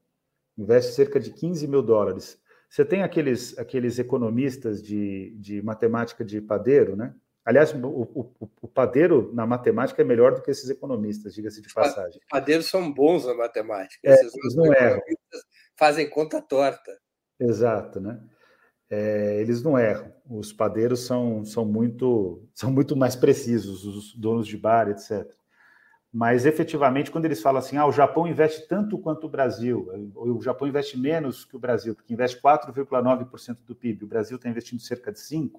investe cerca de 15 mil dólares. Você tem aqueles, aqueles economistas de, de matemática de padeiro, né? Aliás, o, o, o, padeiro na matemática é melhor do que esses economistas, diga-se de passagem. Os padeiros são bons na matemática. É, eles não erram. Fazem conta torta. Exato, né? É, eles não erram. Os padeiros são, são, muito, são muito mais precisos, os donos de bar, etc mas efetivamente, quando eles falam assim, ah, o Japão investe tanto quanto o Brasil, o Japão investe menos que o Brasil, porque investe 4,9% do PIB, o Brasil está investindo cerca de 5%.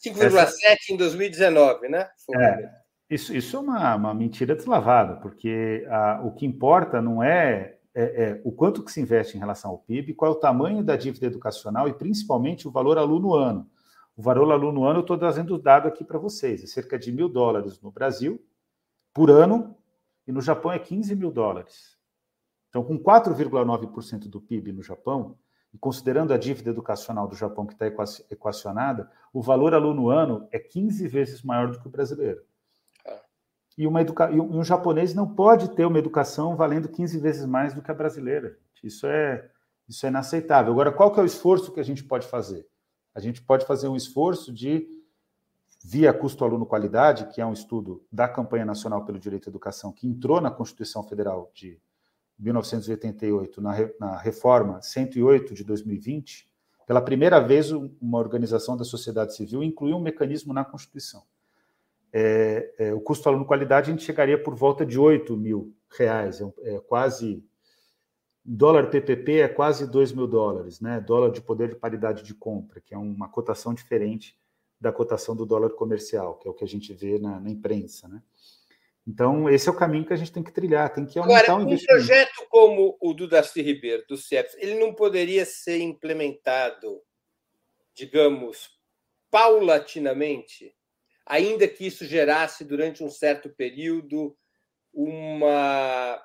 5,7% Essa... em 2019, né? É, isso, isso é uma, uma mentira deslavada, porque a, o que importa não é, é, é, o quanto que se investe em relação ao PIB, qual é o tamanho da dívida educacional e principalmente o valor aluno ano. O valor aluno ano eu estou trazendo dado aqui para vocês, é cerca de mil dólares no Brasil, por ano, e no Japão é 15 mil dólares. Então, com 4,9% do PIB no Japão, e considerando a dívida educacional do Japão que está equacionada, o valor aluno ano é 15 vezes maior do que o brasileiro. É. E, uma educa... e um japonês não pode ter uma educação valendo 15 vezes mais do que a brasileira. Isso é, isso é inaceitável. Agora, qual que é o esforço que a gente pode fazer? A gente pode fazer um esforço de via custo-aluno-qualidade, que é um estudo da Campanha Nacional pelo Direito à Educação, que entrou na Constituição Federal de 1988, na, na reforma 108 de 2020, pela primeira vez uma organização da sociedade civil incluiu um mecanismo na Constituição. É, é, o custo-aluno-qualidade a gente chegaria por volta de 8 mil reais, é, é quase dólar PPP é quase 2 mil dólares, né? Dólar de poder de paridade de compra, que é uma cotação diferente da cotação do dólar comercial, que é o que a gente vê na, na imprensa, né? Então, esse é o caminho que a gente tem que trilhar, tem que aumentar Agora, o investimento. Um projeto como o do Darcy Ribeiro, do CIEPS, ele não poderia ser implementado, digamos, paulatinamente, ainda que isso gerasse, durante um certo período, uma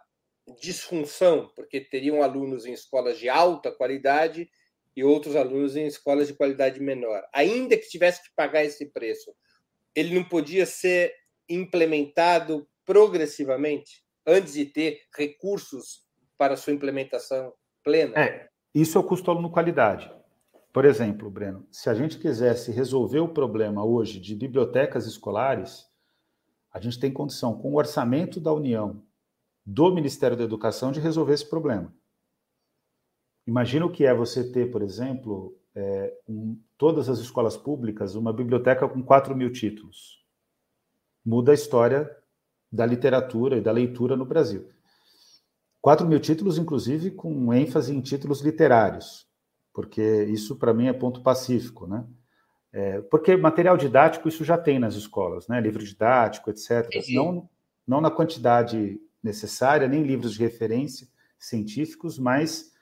disfunção, porque teriam alunos em escolas de alta qualidade e outros alunos em escolas de qualidade menor. Ainda que tivesse que pagar esse preço, ele não podia ser implementado progressivamente antes de ter recursos para sua implementação plena? É, isso é o custo aluno qualidade. Por exemplo, Breno, se a gente quisesse resolver o problema hoje de bibliotecas escolares, a gente tem condição, com o orçamento da União, do Ministério da Educação, de resolver esse problema. Imagina o que é você ter, por exemplo, é, um, todas as escolas públicas, uma biblioteca com 4 mil títulos. Muda a história da literatura e da leitura no Brasil. 4 mil títulos, inclusive, com ênfase em títulos literários, porque isso, para mim, é ponto pacífico, né? É, porque material didático isso já tem nas escolas, né? Livro didático, etc. Não, não na quantidade necessária, nem livros de referência científicos, mas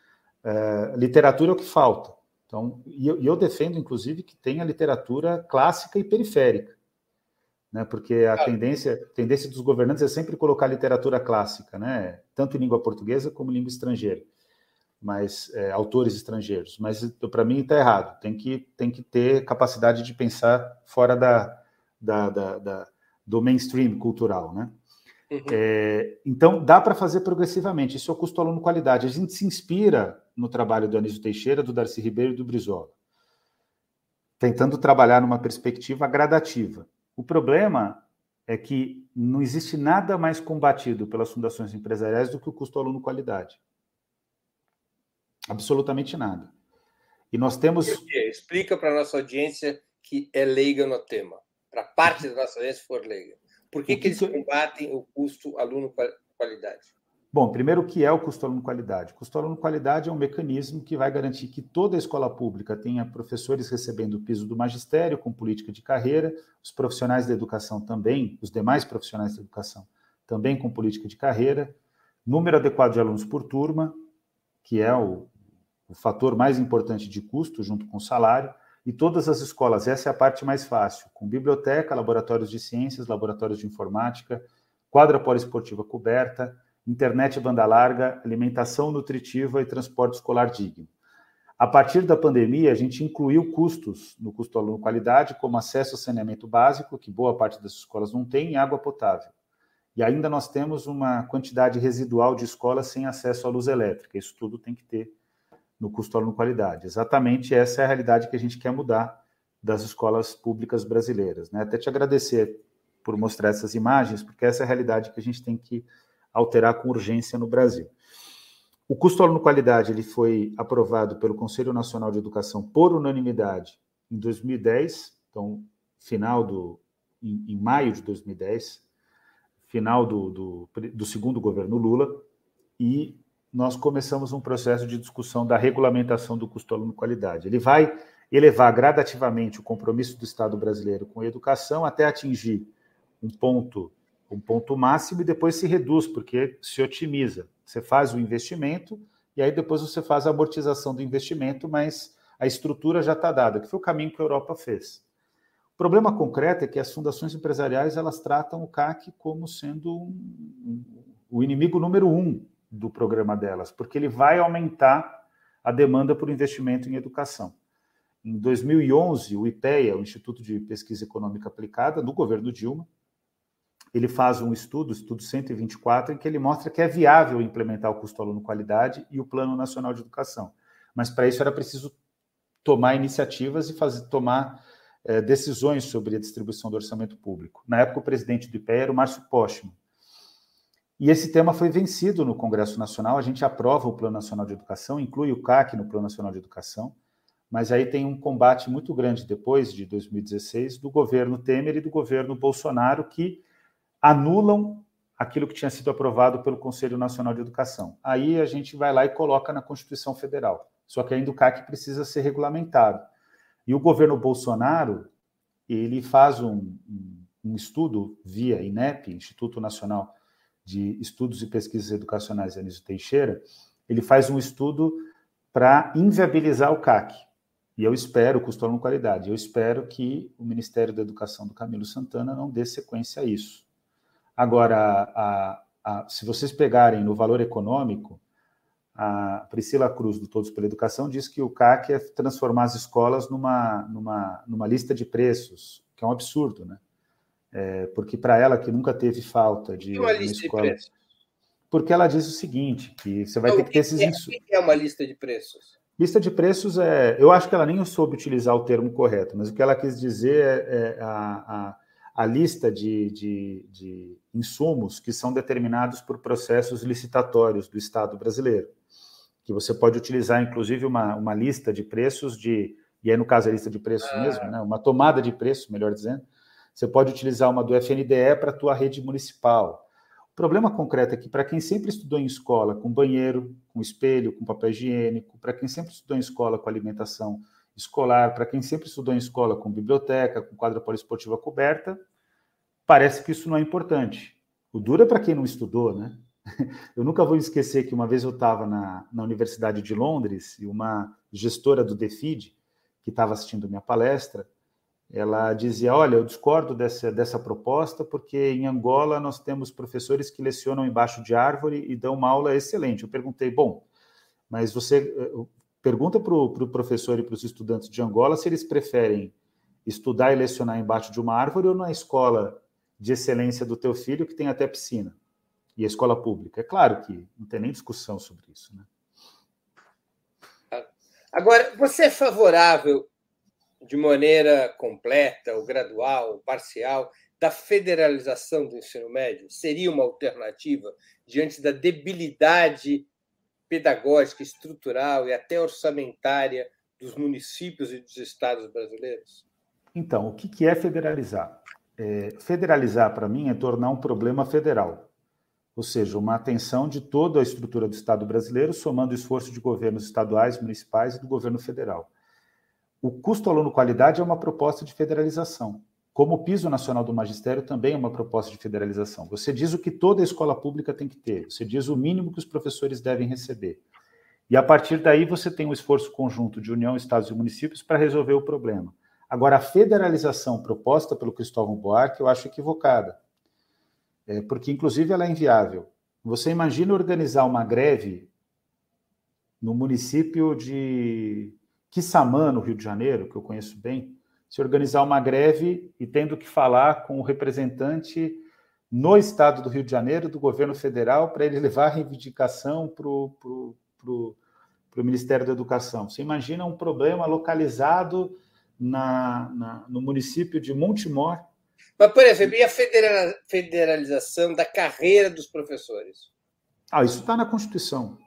é, literatura é o que falta. Então, e eu, eu, defendo, inclusive, que tenha literatura clássica e periférica. né? Porque a tendência, tendência dos governantes é sempre colocar literatura clássica, né? Tanto em língua portuguesa como em língua estrangeira, mas é, autores estrangeiros. Mas para mim está errado. Tem que tem que ter capacidade de pensar fora da, da, da, da do mainstream cultural, né? Uhum. É, então, dá para fazer progressivamente. Isso é o custo aluno qualidade. A gente se inspira no trabalho do Anísio Teixeira, do Darcy Ribeiro e do Brizola, tentando trabalhar numa perspectiva gradativa. O problema é que não existe nada mais combatido pelas fundações empresariais do que o custo aluno qualidade. Absolutamente nada. E nós temos. Explica para a nossa audiência que é leiga no tema, para parte da nossa audiência for leiga. Por que, que, que eles combatem o custo aluno qualidade? Bom, primeiro, o que é o custo aluno qualidade? O custo aluno qualidade é um mecanismo que vai garantir que toda a escola pública tenha professores recebendo o piso do magistério com política de carreira, os profissionais da educação também, os demais profissionais da educação também com política de carreira, número adequado de alunos por turma, que é o, o fator mais importante de custo junto com o salário, e todas as escolas, essa é a parte mais fácil, com biblioteca, laboratórios de ciências, laboratórios de informática, quadra poliesportiva coberta, internet banda larga, alimentação nutritiva e transporte escolar digno. A partir da pandemia, a gente incluiu custos no custo aluno qualidade, como acesso ao saneamento básico, que boa parte das escolas não tem, e água potável. E ainda nós temos uma quantidade residual de escolas sem acesso à luz elétrica. Isso tudo tem que ter no custo aluno qualidade. Exatamente essa é a realidade que a gente quer mudar das escolas públicas brasileiras. Né? Até te agradecer por mostrar essas imagens, porque essa é a realidade que a gente tem que alterar com urgência no Brasil. O custo aluno qualidade ele foi aprovado pelo Conselho Nacional de Educação por unanimidade em 2010, então final do em, em maio de 2010, final do, do, do segundo governo Lula, e nós começamos um processo de discussão da regulamentação do custo aluno qualidade. Ele vai elevar gradativamente o compromisso do Estado brasileiro com a educação até atingir um ponto, um ponto máximo e depois se reduz, porque se otimiza. Você faz o investimento e aí depois você faz a amortização do investimento, mas a estrutura já está dada, que foi o caminho que a Europa fez. O problema concreto é que as fundações empresariais elas tratam o CAC como sendo um, um, o inimigo número um do programa delas, porque ele vai aumentar a demanda por investimento em educação. Em 2011, o IPEA, o Instituto de Pesquisa Econômica Aplicada, do governo Dilma, ele faz um estudo, estudo 124, em que ele mostra que é viável implementar o custo aluno qualidade e o Plano Nacional de Educação. Mas para isso era preciso tomar iniciativas e fazer tomar é, decisões sobre a distribuição do orçamento público. Na época, o presidente do IPEA era o Márcio Postman, e esse tema foi vencido no Congresso Nacional. A gente aprova o Plano Nacional de Educação, inclui o CAC no Plano Nacional de Educação, mas aí tem um combate muito grande depois de 2016 do governo Temer e do governo Bolsonaro que anulam aquilo que tinha sido aprovado pelo Conselho Nacional de Educação. Aí a gente vai lá e coloca na Constituição Federal. Só que ainda o CAC precisa ser regulamentado. E o governo Bolsonaro, ele faz um, um, estudo via INEP, Instituto Nacional de Estudos e Pesquisas Educacionais, Anísio Teixeira, ele faz um estudo para inviabilizar o CAC. E eu espero, custo aluno qualidade, eu espero que o Ministério da Educação do Camilo Santana não dê sequência a isso. Agora, a, a, se vocês pegarem no valor econômico, a Priscila Cruz, do Todos pela Educação, diz que o CAC é transformar as escolas numa, numa, numa lista de preços, que é um absurdo, né? É, porque para ela que nunca teve falta de uma lista escola, de preços? porque ela diz o seguinte, que você vai ter que ter esses é, O que é uma lista de preços? Lista de preços é, eu acho que ela nem soube utilizar o termo correto, mas o que ela quis dizer é, é a, a, a, lista de, de, de insumos que são determinados por processos licitatórios do Estado brasileiro, que você pode utilizar, inclusive, uma, uma lista de preços de, e aí no caso a lista de preços ah. mesmo, né, uma tomada de preço, melhor dizendo, você pode utilizar uma do FNDE para a tua rede municipal. O problema concreto é que para quem sempre estudou em escola com banheiro, com espelho, com papel higiênico, para quem sempre estudou em escola com alimentação escolar, para quem sempre estudou em escola com biblioteca, com quadra poliesportiva coberta, parece que isso não é importante. O duro é para quem não estudou, né? [LAUGHS] Eu nunca vou esquecer que uma vez eu estava na, na Universidade de Londres e uma gestora do DEFID, que estava assistindo minha palestra, ela dizia: Olha, eu discordo dessa, dessa proposta, porque em Angola nós temos professores que lecionam embaixo de árvore e dão uma aula excelente. Eu perguntei: Bom, mas você eh, pergunta para o pro professor e para os estudantes de Angola se eles preferem estudar e lecionar embaixo de uma árvore ou na escola de excelência do teu filho, que tem até piscina, e a escola pública. É claro que não tem nem discussão sobre isso. Né? Agora, você é favorável de maneira completa, ou gradual, ou parcial, da federalização do ensino médio? Seria uma alternativa diante da debilidade pedagógica, estrutural e até orçamentária dos municípios e dos estados brasileiros? Então, o que é federalizar? É, federalizar, para mim, é tornar um problema federal, ou seja, uma atenção de toda a estrutura do Estado brasileiro, somando o esforço de governos estaduais, municipais e do governo federal. O custo aluno-qualidade é uma proposta de federalização. Como o piso nacional do magistério também é uma proposta de federalização. Você diz o que toda escola pública tem que ter, você diz o mínimo que os professores devem receber. E a partir daí você tem um esforço conjunto de União, Estados e municípios para resolver o problema. Agora, a federalização proposta pelo Cristóvão Buarque eu acho equivocada, é, porque inclusive ela é inviável. Você imagina organizar uma greve no município de Quissamã, no Rio de Janeiro, que eu conheço bem, se organizar uma greve e tendo que falar com o representante no estado do Rio de Janeiro, do governo federal, para ele levar a reivindicação para o Ministério da Educação. Você imagina um problema localizado na, na, no município de Montemor. Mas, por exemplo, e a federalização da carreira dos professores? Ah, isso está na Constituição.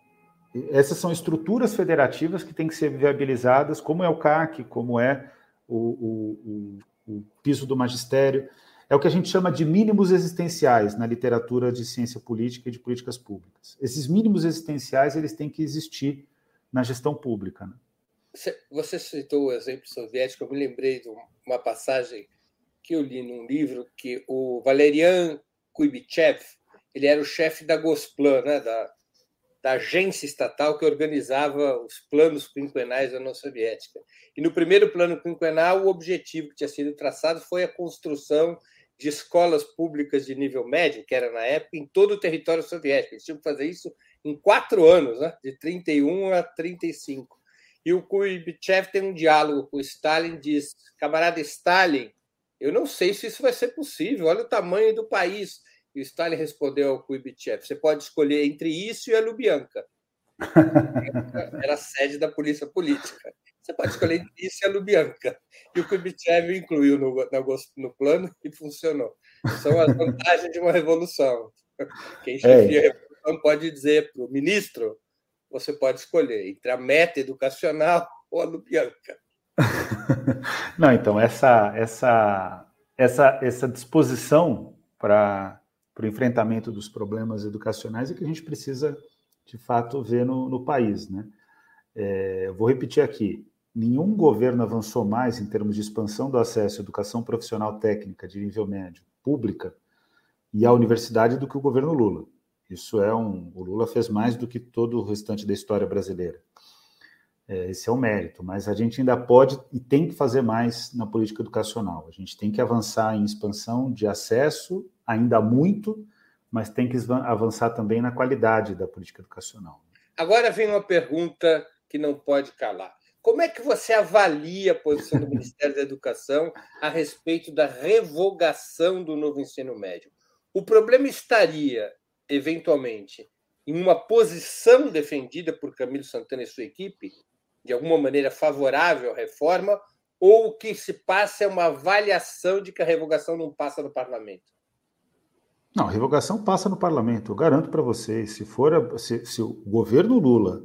Essas são estruturas federativas que têm que ser viabilizadas, como é o CAC, como é o, o, o, piso do magistério. É o que a gente chama de mínimos existenciais na literatura de ciência política e de políticas públicas. Esses mínimos existenciais eles têm que existir na gestão pública. Né? Você citou o exemplo soviético, eu me lembrei de uma passagem que eu li num livro que o Valerian Kuibichev, ele era o chefe da Gosplan, né, da, da agência estatal que organizava os planos quinquenais da União Soviética. E no primeiro plano quinquenal, o objetivo que tinha sido traçado foi a construção de escolas públicas de nível médio, que era na época, em todo o território soviético. Eles tinham que fazer isso em quatro anos, né? de 31 a 35. E o Kuibichev tem um diálogo com o Stalin, diz: camarada Stalin, eu não sei se isso vai ser possível, olha o tamanho do país. E o Stalin respondeu ao Kuibichev: você pode escolher entre isso e a Lubyanka. [LAUGHS] Era a sede da polícia política. Você pode escolher entre isso e a Lubyanka. E o Kuibichev incluiu no, no plano e funcionou. São as vantagens de uma revolução. Quem chefia a revolução pode dizer para o ministro você pode escolher entre a meta educacional [LAUGHS] ou a Lubyanka. Não, então, essa, essa, essa, essa disposição para o enfrentamento dos problemas educacionais é que a gente precisa, de fato, ver no, no país. Né? É, vou repetir aqui: nenhum governo avançou mais em termos de expansão do acesso à educação profissional técnica de nível médio pública e à universidade do que o governo Lula. Isso é um. O Lula fez mais do que todo o restante da história brasileira. É, esse é o mérito, mas a gente ainda pode e tem que fazer mais na política educacional. A gente tem que avançar em expansão de acesso, ainda muito, mas tem que avançar também na qualidade da política educacional. Agora vem uma pergunta que não pode calar. Como é que você avalia a posição do Ministério da Educação a respeito da revogação do novo ensino médio? O problema estaria eventualmente, em uma posição defendida por Camilo Santana e sua equipe, de alguma maneira favorável à reforma, ou o que se passa é uma avaliação de que a revogação não passa no parlamento? Não, a revogação passa no parlamento, eu garanto para vocês. Se for a, se, se, o governo Lula,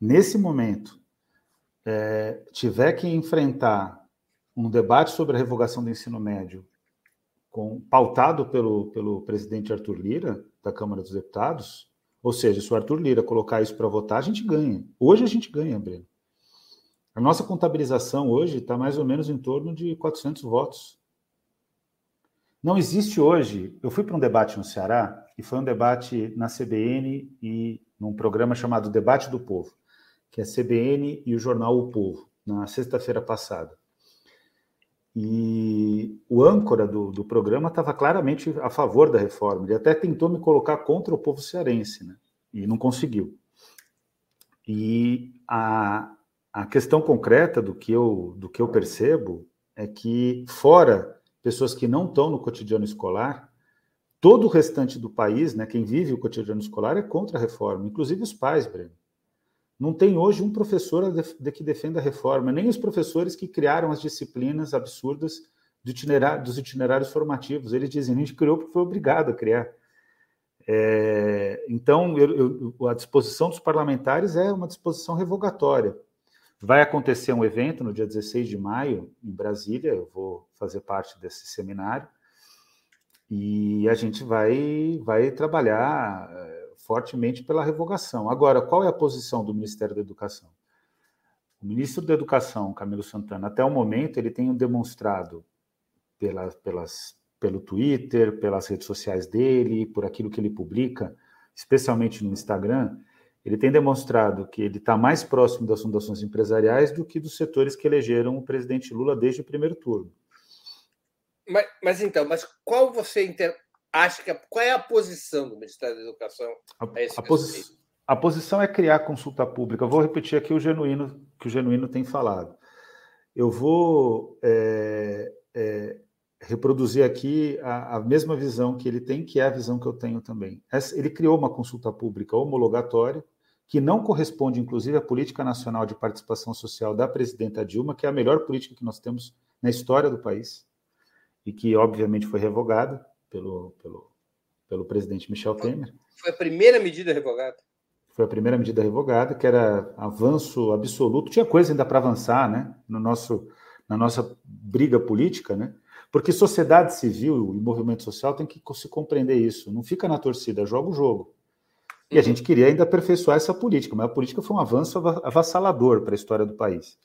nesse momento, é, tiver que enfrentar um debate sobre a revogação do ensino médio com, pautado pelo, pelo presidente Arthur Lira, da Câmara dos Deputados, ou seja, se o Arthur Lira colocar isso para votar, a gente ganha. Hoje a gente ganha, Breno. A nossa contabilização hoje está mais ou menos em torno de 400 votos. Não existe hoje. Eu fui para um debate no Ceará, e foi um debate na CBN e num programa chamado Debate do Povo, que é CBN e o jornal O Povo, na sexta-feira passada. E o âncora do, do programa estava claramente a favor da reforma. Ele até tentou me colocar contra o povo cearense, né? E não conseguiu. E a, a questão concreta do que, eu, do que eu percebo é que, fora pessoas que não estão no cotidiano escolar, todo o restante do país, né, quem vive o cotidiano escolar, é contra a reforma, inclusive os pais, Breno. Não tem hoje um professor de que defenda a reforma, nem os professores que criaram as disciplinas absurdas do itinerário, dos itinerários formativos. Eles dizem, a gente criou porque foi obrigado a criar. É, então, eu, eu, a disposição dos parlamentares é uma disposição revogatória. Vai acontecer um evento no dia 16 de maio, em Brasília, eu vou fazer parte desse seminário, e a gente vai, vai trabalhar é, fortemente pela revogação. Agora, qual é a posição do Ministério da Educação? O ministro da Educação, Camilo Santana, até o momento, ele tem demonstrado pela, pelas, pelo Twitter, pelas redes sociais dele, por aquilo que ele publica, especialmente no Instagram, ele tem demonstrado que ele está mais próximo das fundações empresariais do que dos setores que elegeram o presidente Lula desde o primeiro turno. Mas, mas então, mas qual você inter... acha que qual é a posição do Ministério da Educação a, a, posi a posição é criar consulta pública. Eu vou repetir aqui o genuíno que o genuíno tem falado. Eu vou é, é, reproduzir aqui a, a, mesma visão que ele tem, que é a visão que eu tenho também. Ele criou uma consulta pública homologatória que não corresponde, inclusive, à política nacional de participação social da presidenta Dilma, que é a melhor política que nós temos na história do país, e que, obviamente, foi revogada pelo, pelo, pelo presidente Michel Temer. Foi a primeira medida revogada? Foi a primeira medida revogada, que era avanço absoluto. Tinha coisa ainda para avançar, né? No nosso, na nossa briga política, né? Porque sociedade civil e movimento social tem que se compreender isso. Não fica na torcida, joga o jogo. E a gente queria ainda aperfeiçoar essa política, mas a política foi um avanço avassalador para a história do país.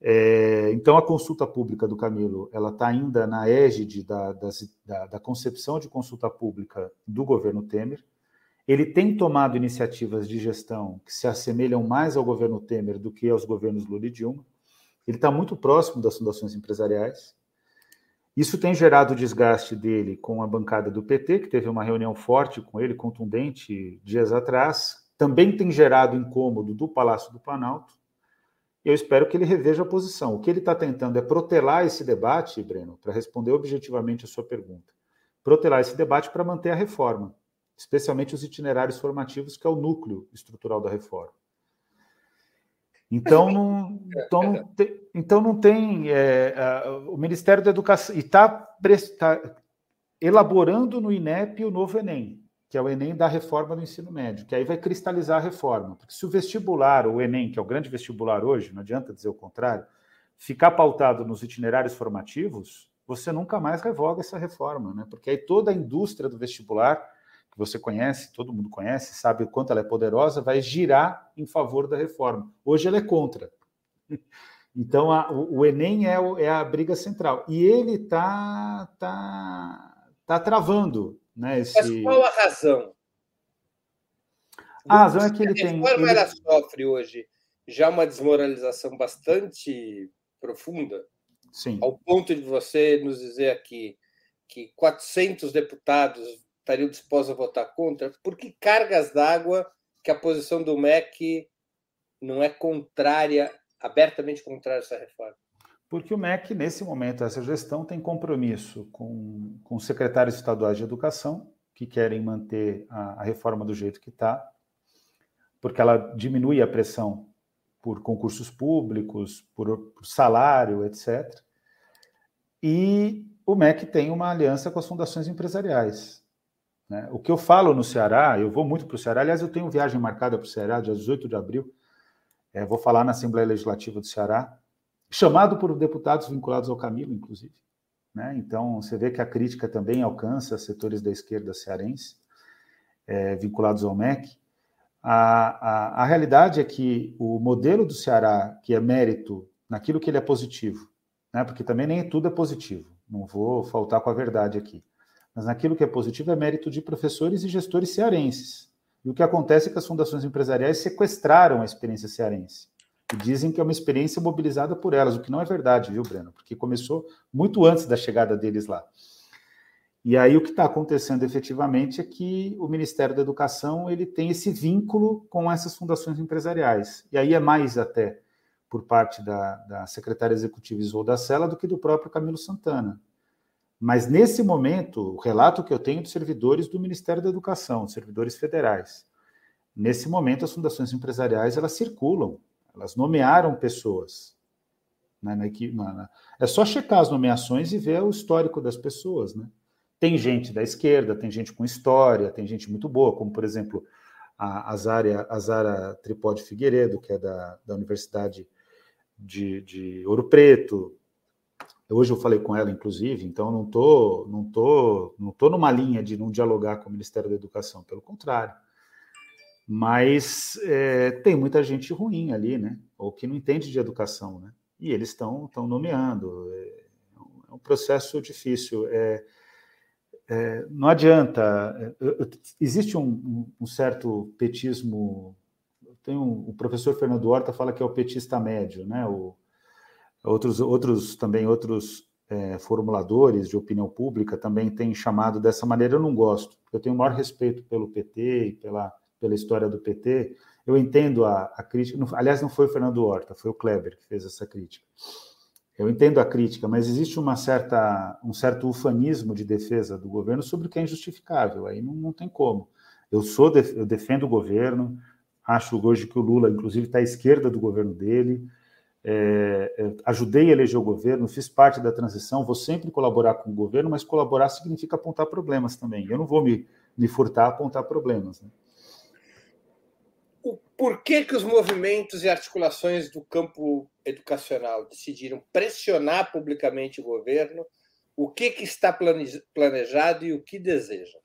É, então, a consulta pública do Camilo, ela está ainda na égide da, da, da, concepção de consulta pública do governo Temer. Ele tem tomado iniciativas de gestão que se assemelham mais ao governo Temer do que aos governos Lula e Dilma. Ele está muito próximo das fundações empresariais. Isso tem gerado desgaste dele com a bancada do PT, que teve uma reunião forte com ele, contundente, dias atrás. Também tem gerado incômodo do Palácio do Planalto. Eu espero que ele reveja a posição. O que ele está tentando é protelar esse debate, Breno, para responder objetivamente a sua pergunta. Protelar esse debate para manter a reforma, especialmente os itinerários formativos, que é o núcleo estrutural da reforma. Então não, [LAUGHS] então não, tem, então não tem é, o Ministério da Educação e está tá elaborando no INEP o novo Enem, que é o Enem da reforma do ensino médio, que aí vai cristalizar a reforma. Porque se o vestibular, o Enem, que é o grande vestibular hoje, não adianta dizer o contrário, ficar pautado nos itinerários formativos, você nunca mais revoga essa reforma, né? Porque aí toda a indústria do vestibular que você conhece, todo mundo conhece, sabe o quanto ela é poderosa, vai girar em favor da reforma. Hoje ela é contra. [LAUGHS] Então, a, o, o, Enem é, o, é, a briga central. E ele está tá, tá travando. Né, esse... Mas qual a razão? A razão é que ele tem. A reforma ele... ela sofre hoje já uma desmoralização bastante profunda, Sim. ao ponto de você nos dizer aqui que 400 deputados estariam dispostos a votar contra, por que cargas d'água que a posição do MEC não é contrária, abertamente contrária a essa reforma? Porque o MEC, nesse momento, essa gestão tem compromisso com, com os secretários estaduais de educação, que querem manter a, a reforma do jeito que está, porque ela diminui a pressão por concursos públicos, por, por salário, etc. E o MEC tem uma aliança com as fundações empresariais. Né? O que eu falo no Ceará, eu vou muito para o Ceará, aliás, eu tenho viagem marcada para o Ceará, dia 18 de abril, é, vou falar na Assembleia Legislativa do Ceará, chamado por deputados vinculados ao Camilo, inclusive. Né? Então, você vê que a crítica também alcança setores da esquerda cearense, é, vinculados ao MEC. A, a, a realidade é que o modelo do Ceará, que é mérito naquilo que ele é positivo, né? porque também nem tudo é positivo, não vou faltar com a verdade aqui mas naquilo que é positivo é mérito de professores e gestores cearenses. E o que acontece é que as fundações empresariais sequestraram a experiência cearense. E dizem que é uma experiência mobilizada por elas, o que não é verdade, viu, Breno? Porque começou muito antes da chegada deles lá. E aí o que está acontecendo efetivamente é que o Ministério da Educação ele tem esse vínculo com essas fundações empresariais. E aí é mais até por parte da, da secretária executiva Isolda Sela do que do próprio Camilo Santana. Mas nesse momento, o relato que eu tenho dos servidores do Ministério da Educação, servidores federais, nesse momento as fundações empresariais elas circulam, elas nomearam pessoas. Né, na, na, é só checar as nomeações e ver o histórico das pessoas, né? Tem gente da esquerda, tem gente com história, tem gente muito boa, como por exemplo a Azara, Azara Tripode Figueiredo, que é da, da Universidade de, de Ouro Preto. Hoje eu falei com ela, inclusive, então não tô, não tô, não tô numa linha de não dialogar com o Ministério da Educação, pelo contrário. Mas é, tem muita gente ruim ali, né? Ou que não entende de educação, né? E eles estão nomeando. É, é um processo difícil. É, é, não adianta. É, existe um, um certo petismo. Tem um, o professor Fernando Horta fala que é o petista médio, né? O, outros, outros também outros é, formuladores de opinião pública também têm chamado dessa maneira. Eu não gosto. Eu tenho o maior respeito pelo PT e pela, pela história do PT. Eu entendo a, a crítica. Aliás, não foi o Fernando Horta, foi o Kleber que fez essa crítica. Eu entendo a crítica, mas existe uma certa, um certo ufanismo de defesa do governo sobre o que é injustificável. Aí não, não tem como. Eu sou eu defendo o governo, acho hoje que o Lula, inclusive, está à esquerda do governo dele. É, é, ajudei a eleger o governo, fiz parte da transição, vou sempre colaborar com o governo, mas colaborar significa apontar problemas também. Eu não vou me, me furtar a apontar problemas. Né? por que, que os movimentos e articulações do campo educacional decidiram pressionar publicamente o governo? O que, que está planejado e o que desejam?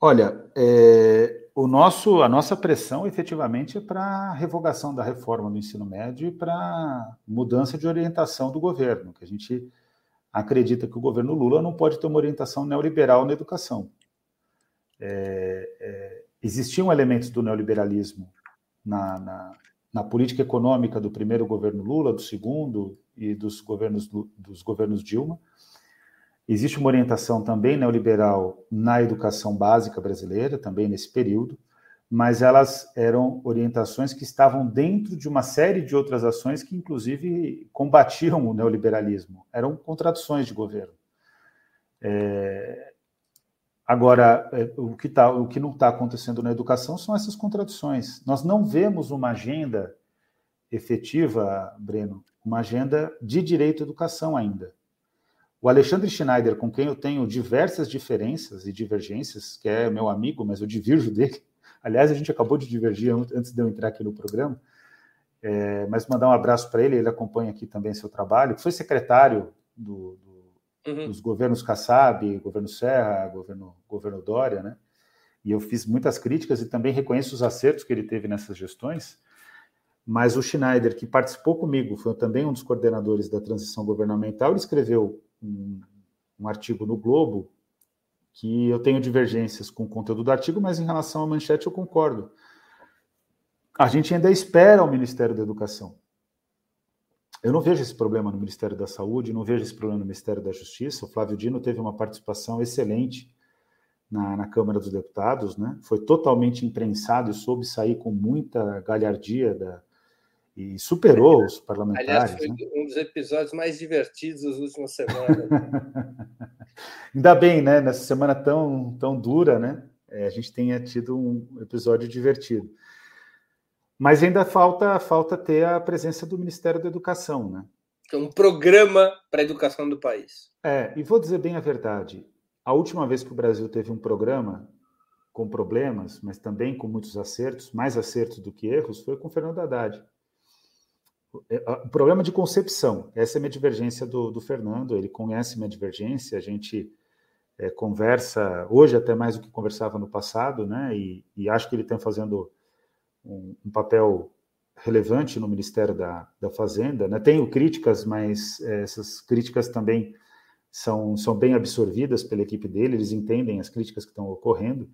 Olha, é, o nosso, a nossa pressão efetivamente é para a revogação da reforma do ensino médio e para mudança de orientação do governo, que a gente acredita que o governo Lula não pode ter uma orientação neoliberal na educação. É, é, existiam elementos do neoliberalismo na, na, na, política econômica do primeiro governo Lula, do segundo e dos governos, dos governos Dilma. Existe uma orientação também neoliberal na educação básica brasileira, também nesse período, mas elas eram orientações que estavam dentro de uma série de outras ações que, inclusive, combatiam o neoliberalismo. Eram contradições de governo. É, Agora, é, o que, tá, o que não está acontecendo na educação são essas contradições. Nós não vemos uma agenda efetiva, Breno, uma agenda de direito à educação ainda. O Alexandre Schneider, com quem eu tenho diversas diferenças e divergências, que é meu amigo, mas eu divirjo dele. [LAUGHS] Aliás, a gente acabou de divergir antes de eu entrar aqui no programa. É, mas mandar um abraço para ele, ele acompanha aqui também seu trabalho. Foi secretário do, uhum. os governos Kassab, governo Serra, governo, governo Dória, né? E eu fiz muitas críticas e também reconheço os acertos que ele teve nessas gestões. Mas o Schneider, que participou comigo, foi também um dos coordenadores da transição governamental, ele escreveu um, um artigo no Globo que eu tenho divergências com o conteúdo do artigo, mas em relação à manchete eu concordo. A gente ainda espera o Ministério da Educação. Eu não vejo esse problema no Ministério da Saúde, não vejo esse problema no Ministério da Justiça. O Flávio Dino teve uma participação excelente na, na Câmara dos Deputados, né? Foi totalmente imprensado e soube sair com muita galhardia da, e superou os parlamentares. Aliás, foi né? um dos episódios mais divertidos das últimas semanas. [LAUGHS] Ainda bem, né? Nessa semana tão, tão dura, né? É, a gente tenha tido um episódio divertido. Mas ainda falta, falta ter a presença do Ministério da Educação, né? É um programa para a educação do país. É, e vou dizer bem a verdade. A última vez que o Brasil teve um programa com problemas, mas também com muitos acertos, mais acertos do que erros, foi com Fernando Haddad. É, o problema de concepção, essa é a minha divergência do, do Fernando, ele conhece minha divergência, a gente é, conversa hoje até mais do que conversava no passado, né? E, e acho que ele está fazendo um, um papel relevante no Ministério da, da Fazenda. Né? Tenho críticas, mas é, essas críticas também são, são bem absorvidas pela equipe dele, eles entendem as críticas que estão ocorrendo.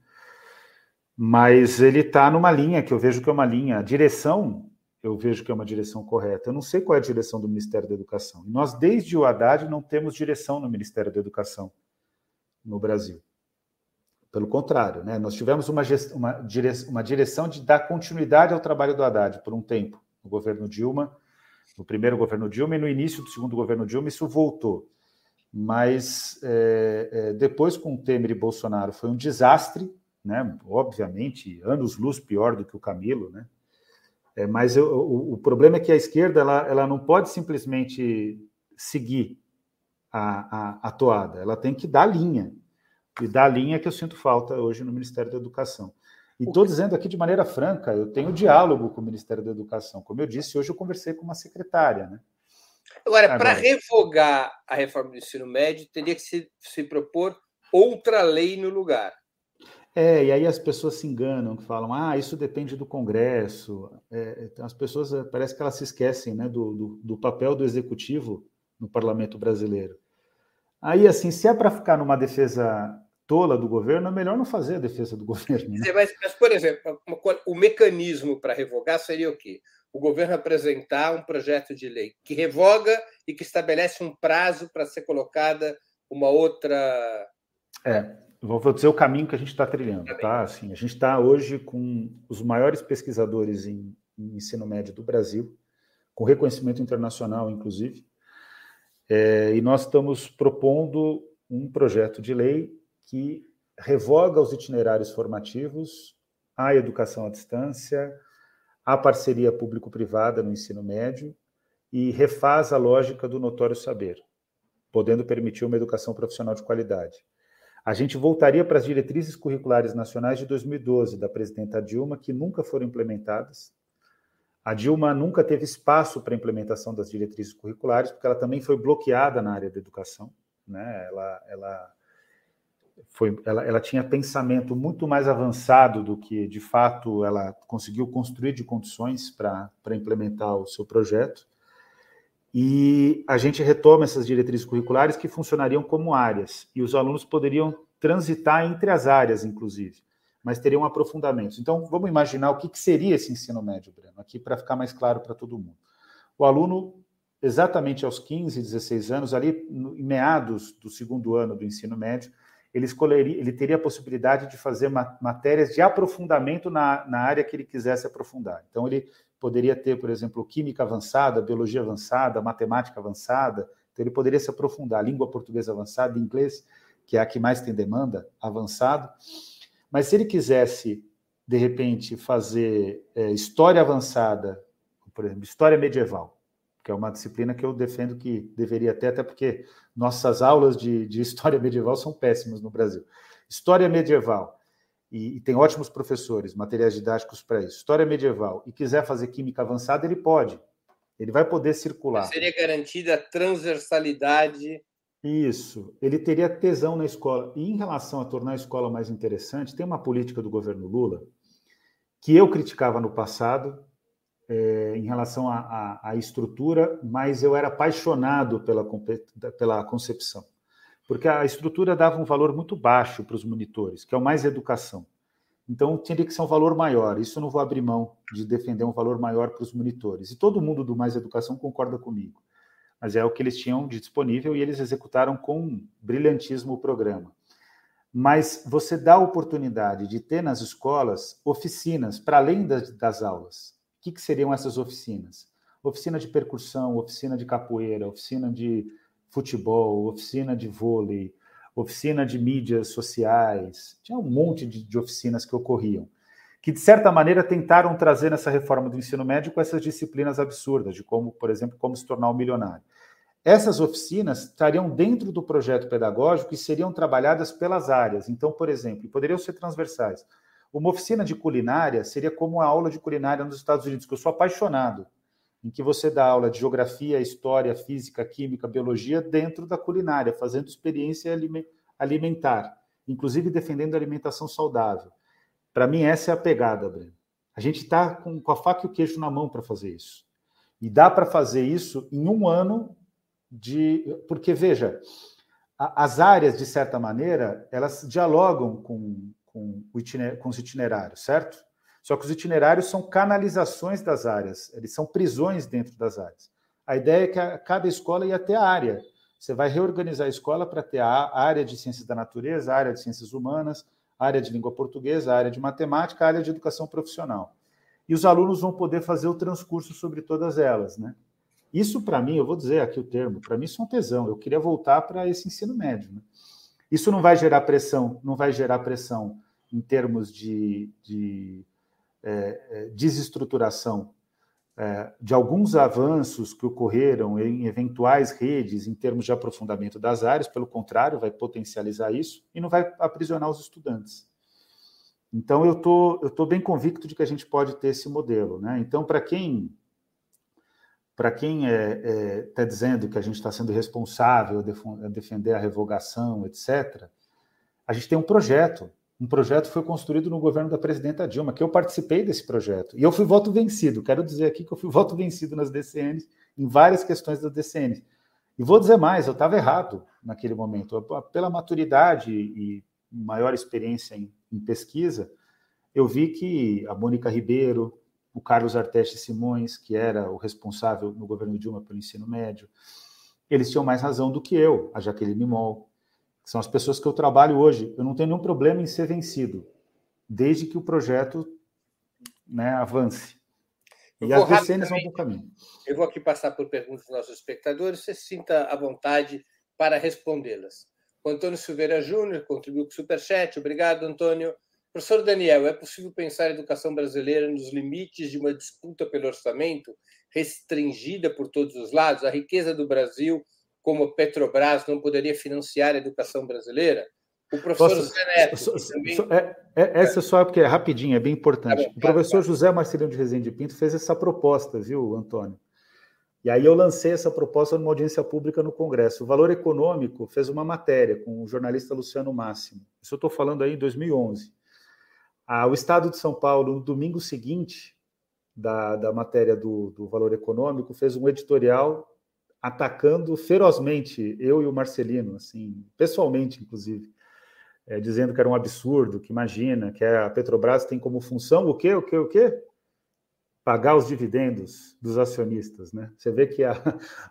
Mas ele está numa linha que eu vejo que é uma linha. A direção, eu vejo que é uma direção correta. Eu não sei qual é a direção do Ministério da Educação. Nós, desde o Haddad, não temos direção no Ministério da Educação no Brasil. Pelo contrário, né? nós tivemos uma, gest... uma, direção, uma direção de dar continuidade ao trabalho do Haddad por um tempo, no governo Dilma, no primeiro governo Dilma e no início do segundo governo Dilma, isso voltou. Mas é, é, depois, com Temer e Bolsonaro, foi um desastre, né? obviamente, anos-luz pior do que o Camilo, né? É, mas eu, o, o, problema é que a esquerda ela, ela não pode simplesmente seguir a, a, a toada, ela tem que dar linha. E dar linha que eu sinto falta hoje no Ministério da Educação. E estou dizendo aqui de maneira franca, eu tenho diálogo com o Ministério da Educação. Como eu disse, hoje eu conversei com uma secretária, né? Agora, para revogar a reforma do ensino médio, teria que se, se propor outra lei no lugar. É, e aí as pessoas se enganam, que falam, ah, isso depende do Congresso. É, então as pessoas, eh, parece que elas se esquecem né, do, do, do papel do Executivo no parlamento brasileiro. Aí, assim, se é para ficar numa defesa tola do governo, é melhor não fazer a defesa do [LAUGHS] governo. Né? Mas, mas, por exemplo, o mecanismo para revogar seria o quê? O governo apresentar um projeto de lei que revoga e que estabelece um prazo para ser colocada uma outra. É, vou dizer o caminho que a gente está trilhando, tá? Assim, a gente está hoje com os maiores pesquisadores em, em, ensino médio do Brasil, com reconhecimento internacional, inclusive, é, e nós estamos propondo um projeto de lei que revoga os itinerários formativos, a educação à distância, a parceria público-privada no ensino médio e refaz a lógica do notório saber, podendo permitir uma educação profissional de qualidade. A gente voltaria para as diretrizes curriculares nacionais de 2012 da presidenta Dilma, que nunca foram implementadas. A Dilma nunca teve espaço para a implementação das diretrizes curriculares, porque ela também foi bloqueada na área da educação. Né? Ela, ela, foi, ela, ela tinha pensamento muito mais avançado do que, de fato, ela conseguiu construir de condições para implementar o seu projeto. E a gente retoma essas diretrizes curriculares que funcionariam como áreas, e os alunos poderiam transitar entre as áreas, inclusive, mas teriam aprofundamentos. Então, vamos imaginar o que, seria esse ensino médio, Breno, aqui para ficar mais claro para todo mundo. O aluno, exatamente aos 15, 16 anos, ali em meados do segundo ano do ensino médio, ele, escolheria, ele teria a possibilidade de fazer matérias de aprofundamento na, na área que ele quisesse aprofundar. Então, ele poderia ter, por exemplo, química avançada, biologia avançada, matemática avançada, então ele poderia se aprofundar, língua portuguesa avançada, inglês, que é a que mais tem demanda, avançado. Mas se ele quisesse, de repente, fazer é, história avançada, por exemplo, história medieval, que é uma disciplina que eu defendo que deveria ter, até porque nossas aulas de, de história medieval são péssimas no Brasil. História medieval, e, e, tem ótimos professores, materiais didáticos para isso, história medieval, e quiser fazer química avançada, ele pode. Ele vai poder circular. Seria garantida a transversalidade. Isso. Ele teria tesão na escola. E em relação a tornar a escola mais interessante, tem uma política do governo Lula que eu criticava no passado é, em relação à estrutura, mas eu era apaixonado pela, pela concepção porque a estrutura dava um valor muito baixo para os monitores, que é o mais educação. Então, teria que ser um valor maior. Isso eu não vou abrir mão de defender um valor maior para os monitores. E todo mundo do Mais Educação concorda comigo. Mas é o que eles tinham de disponível e eles executaram com brilhantismo o programa. Mas você dá a oportunidade de ter nas escolas oficinas, para além das, das aulas. O que, que seriam essas oficinas? Oficina de percussão, oficina de capoeira, oficina de futebol, oficina de vôlei, oficina de mídias sociais, tinha um monte de, de, oficinas que ocorriam, que de certa maneira tentaram trazer nessa reforma do ensino médio essas disciplinas absurdas, de como, por exemplo, como se tornar um milionário. Essas oficinas estariam dentro do projeto pedagógico e seriam trabalhadas pelas áreas. Então, por exemplo, poderiam ser transversais. Uma oficina de culinária seria como a aula de culinária nos Estados Unidos, que eu sou apaixonado em que você dá aula de geografia, história, física, química, biologia dentro da culinária, fazendo experiência alimentar, inclusive defendendo a alimentação saudável. Para mim, essa é a pegada, Breno. A gente está com, com a faca e o queijo na mão para fazer isso. E dá para fazer isso em um ano de. Porque, veja, a, as áreas, de certa maneira, elas dialogam com, com, com os itinerários, certo? Só que os itinerários são canalizações das áreas, eles são prisões dentro das áreas. A ideia é que cada escola ia ter a área. Você vai reorganizar a escola para ter a área de ciências da natureza, a área de ciências humanas, a área de língua portuguesa, a área de matemática, a área de educação profissional. E os alunos vão poder fazer o transcurso sobre todas elas, né? Isso, para mim, eu vou dizer aqui o termo, para mim isso é um tesão. Eu queria voltar para esse ensino médio. Né? Isso não vai gerar pressão, não vai gerar pressão em termos de, de desestruturação é, de alguns avanços que ocorreram em eventuais redes em termos de aprofundamento das áreas, pelo contrário, vai potencializar isso e não vai aprisionar os estudantes. Então, eu tô, estou bem convicto de que a gente pode ter esse modelo. Né? Então, para quem para quem está é, é, tá dizendo que a gente está sendo responsável a, defender a revogação, etc., a gente tem um projeto. Um projeto foi construído no governo da presidenta Dilma, que eu participei desse projeto. E eu fui voto vencido. Quero dizer aqui que eu fui [LAUGHS] voto vencido nas DCNs, em várias questões das DCNs. E vou dizer mais, eu estava errado naquele momento. Pela maturidade e maior experiência em, em pesquisa, eu vi que a Mônica Ribeiro, o Carlos Arteste Simões, que era o responsável no governo Dilma pelo ensino médio, eles tinham mais razão do que eu, a Jaqueline Moll, que são as pessoas que eu trabalho hoje. Eu não tenho nenhum problema em ser vencido, desde que o projeto né, avance. e as DCNs vão para o caminho. Eu vou aqui passar por perguntas dos nossos espectadores, você sinta à vontade para respondê-las. O Antônio Silveira Júnior contribuiu com o Superchat. Obrigado, Antônio. Professor Daniel, é possível pensar a educação brasileira nos limites de uma disputa pelo orçamento restringida por todos os lados? A riqueza do Brasil, como a Petrobras, não poderia financiar a educação brasileira? O professor Posso, José Neto. So, também... so, é, é, essa só porque é rapidinho, é bem importante. Tá bom, o professor tá, José Marcelino de Rezende Pinto fez essa proposta, viu, Antônio? E aí eu lancei essa proposta numa audiência pública no Congresso. O Valor Econômico fez uma matéria com o jornalista Luciano Máximo. Isso eu estou falando aí em 2011. Ah, o Estado de São Paulo, no domingo seguinte da, da matéria do, do Valor Econômico, fez um editorial atacando ferozmente eu e o Marcelino, assim, pessoalmente, inclusive, é, dizendo que era um absurdo, que imagina, que a Petrobras tem como função o quê, o quê, o quê? Pagar os dividendos dos acionistas, né? Você vê que a,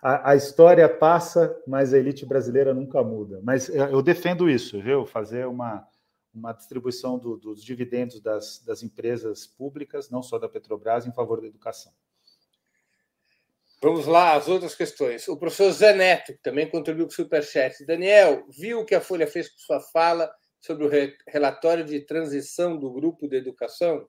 a, a história passa, mas a elite brasileira nunca muda. Mas é, eu defendo isso, viu? Fazer uma, uma distribuição do, dos dividendos das, das empresas públicas, não só da Petrobras, em favor da educação. Vamos lá, as outras questões. O professor Zaneto, que também contribuiu com o Superchat. Daniel, viu o que a Folha fez com sua fala sobre o relatório de transição do grupo de educação?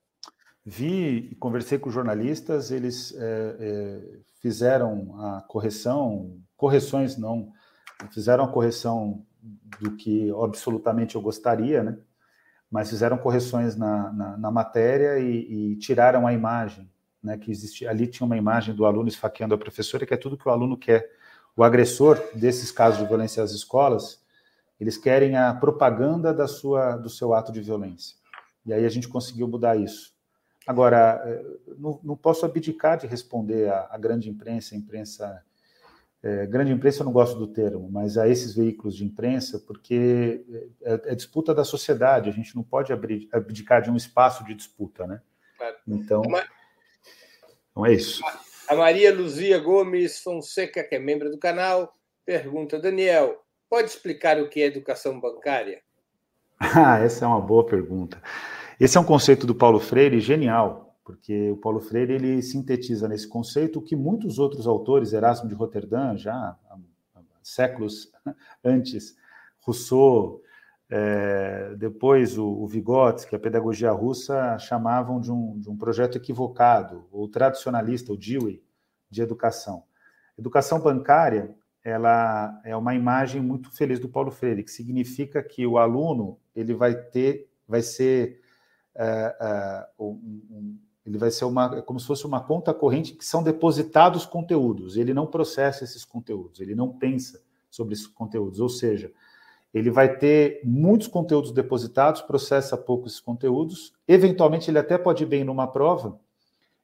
Vi e conversei com jornalistas, eles é, é, fizeram a correção, correções não, fizeram a correção do que absolutamente eu gostaria, né? mas fizeram correções na, na, na matéria e, e, tiraram a imagem, né, que existia ali tinha uma imagem do aluno esfaqueando a professora, que é tudo que o aluno quer. O agressor desses casos de violência às escolas, eles querem a propaganda da sua, do seu ato de violência. E aí a gente conseguiu mudar isso. Agora, eh, não, não posso abdicar de responder à, grande imprensa, a imprensa é, grande imprensa eu não gosto do termo, mas a esses veículos de imprensa, porque é, é disputa da sociedade, a gente não pode abdicar de um espaço de disputa, né? Então, então é isso. A Maria Luzia Gomes Fonseca, que é membro do canal, pergunta: Daniel, pode explicar o que é educação bancária? [LAUGHS] Ah, essa é uma boa pergunta. Esse é um conceito do Paulo Freire genial, porque o Paulo Freire ele sintetiza nesse conceito o que muitos outros autores, Erasmo de Roterdã, já há, séculos [LAUGHS] antes, Rousseau, é, depois o, o Vygotsky, a pedagogia russa, chamavam de um, de um projeto equivocado, ou tradicionalista, o Dewey, de educação. Educação bancária ela é uma imagem muito feliz do Paulo Freire, que significa que o aluno ele vai ter, vai ser é, é, um, ele vai ser uma, é como se fosse uma conta corrente que são depositados conteúdos. Ele não processa esses conteúdos, ele não pensa sobre esses conteúdos. Ou seja, ele vai ter muitos conteúdos depositados, processa poucos conteúdos. Eventualmente, ele até pode ir bem numa prova.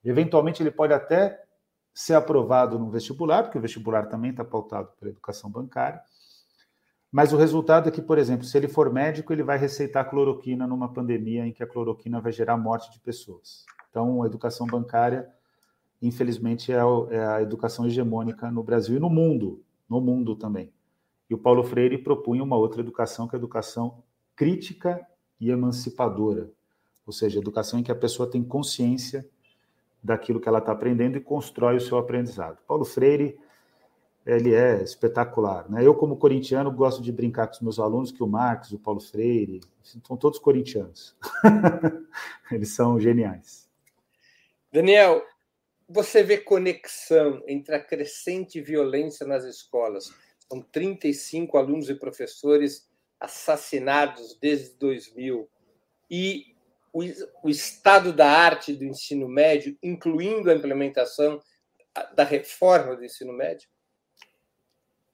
Eventualmente, ele pode até ser aprovado no vestibular, porque o vestibular também está pautado pela educação bancária. Mas o resultado é que, por exemplo, se ele for médico, ele vai receitar cloroquina numa pandemia em que a cloroquina vai gerar morte de pessoas. Então, a educação bancária, infelizmente, é, é a educação hegemônica no Brasil e no mundo, no mundo também. E o Paulo Freire propunha uma outra educação, que é a educação crítica e emancipadora, ou seja, educação em que a pessoa tem consciência daquilo que ela está aprendendo e constrói o seu aprendizado. Paulo Freire ele é espetacular. Né? Eu, como corintiano, gosto de brincar com os meus alunos que o Marx, o Paulo Freire, são todos corintianos. [LAUGHS] Eles são geniais. Daniel, você vê conexão entre a crescente violência nas escolas. São 35 alunos e professores assassinados desde 2000 e o, o estado da arte do ensino médio, incluindo a implementação da reforma do ensino médio?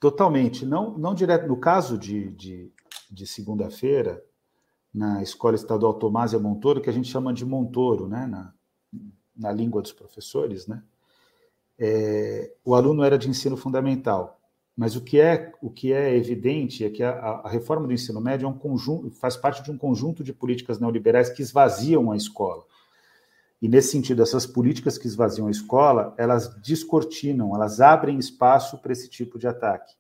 Totalmente. Não, não direto. No caso de, de, de segunda-feira, na Escola Estadual Tomásia Montoro, que a gente chama de Montoro, né, na, na língua dos professores, né, é, o aluno era de ensino fundamental. Mas o que é, o que é evidente é que a, a reforma do ensino médio é um conjunto, faz parte de um conjunto de políticas neoliberais que esvaziam a escola. E nesse sentido, essas políticas que esvaziam a escola, elas descortinam, elas abrem espaço para esse tipo de ataque.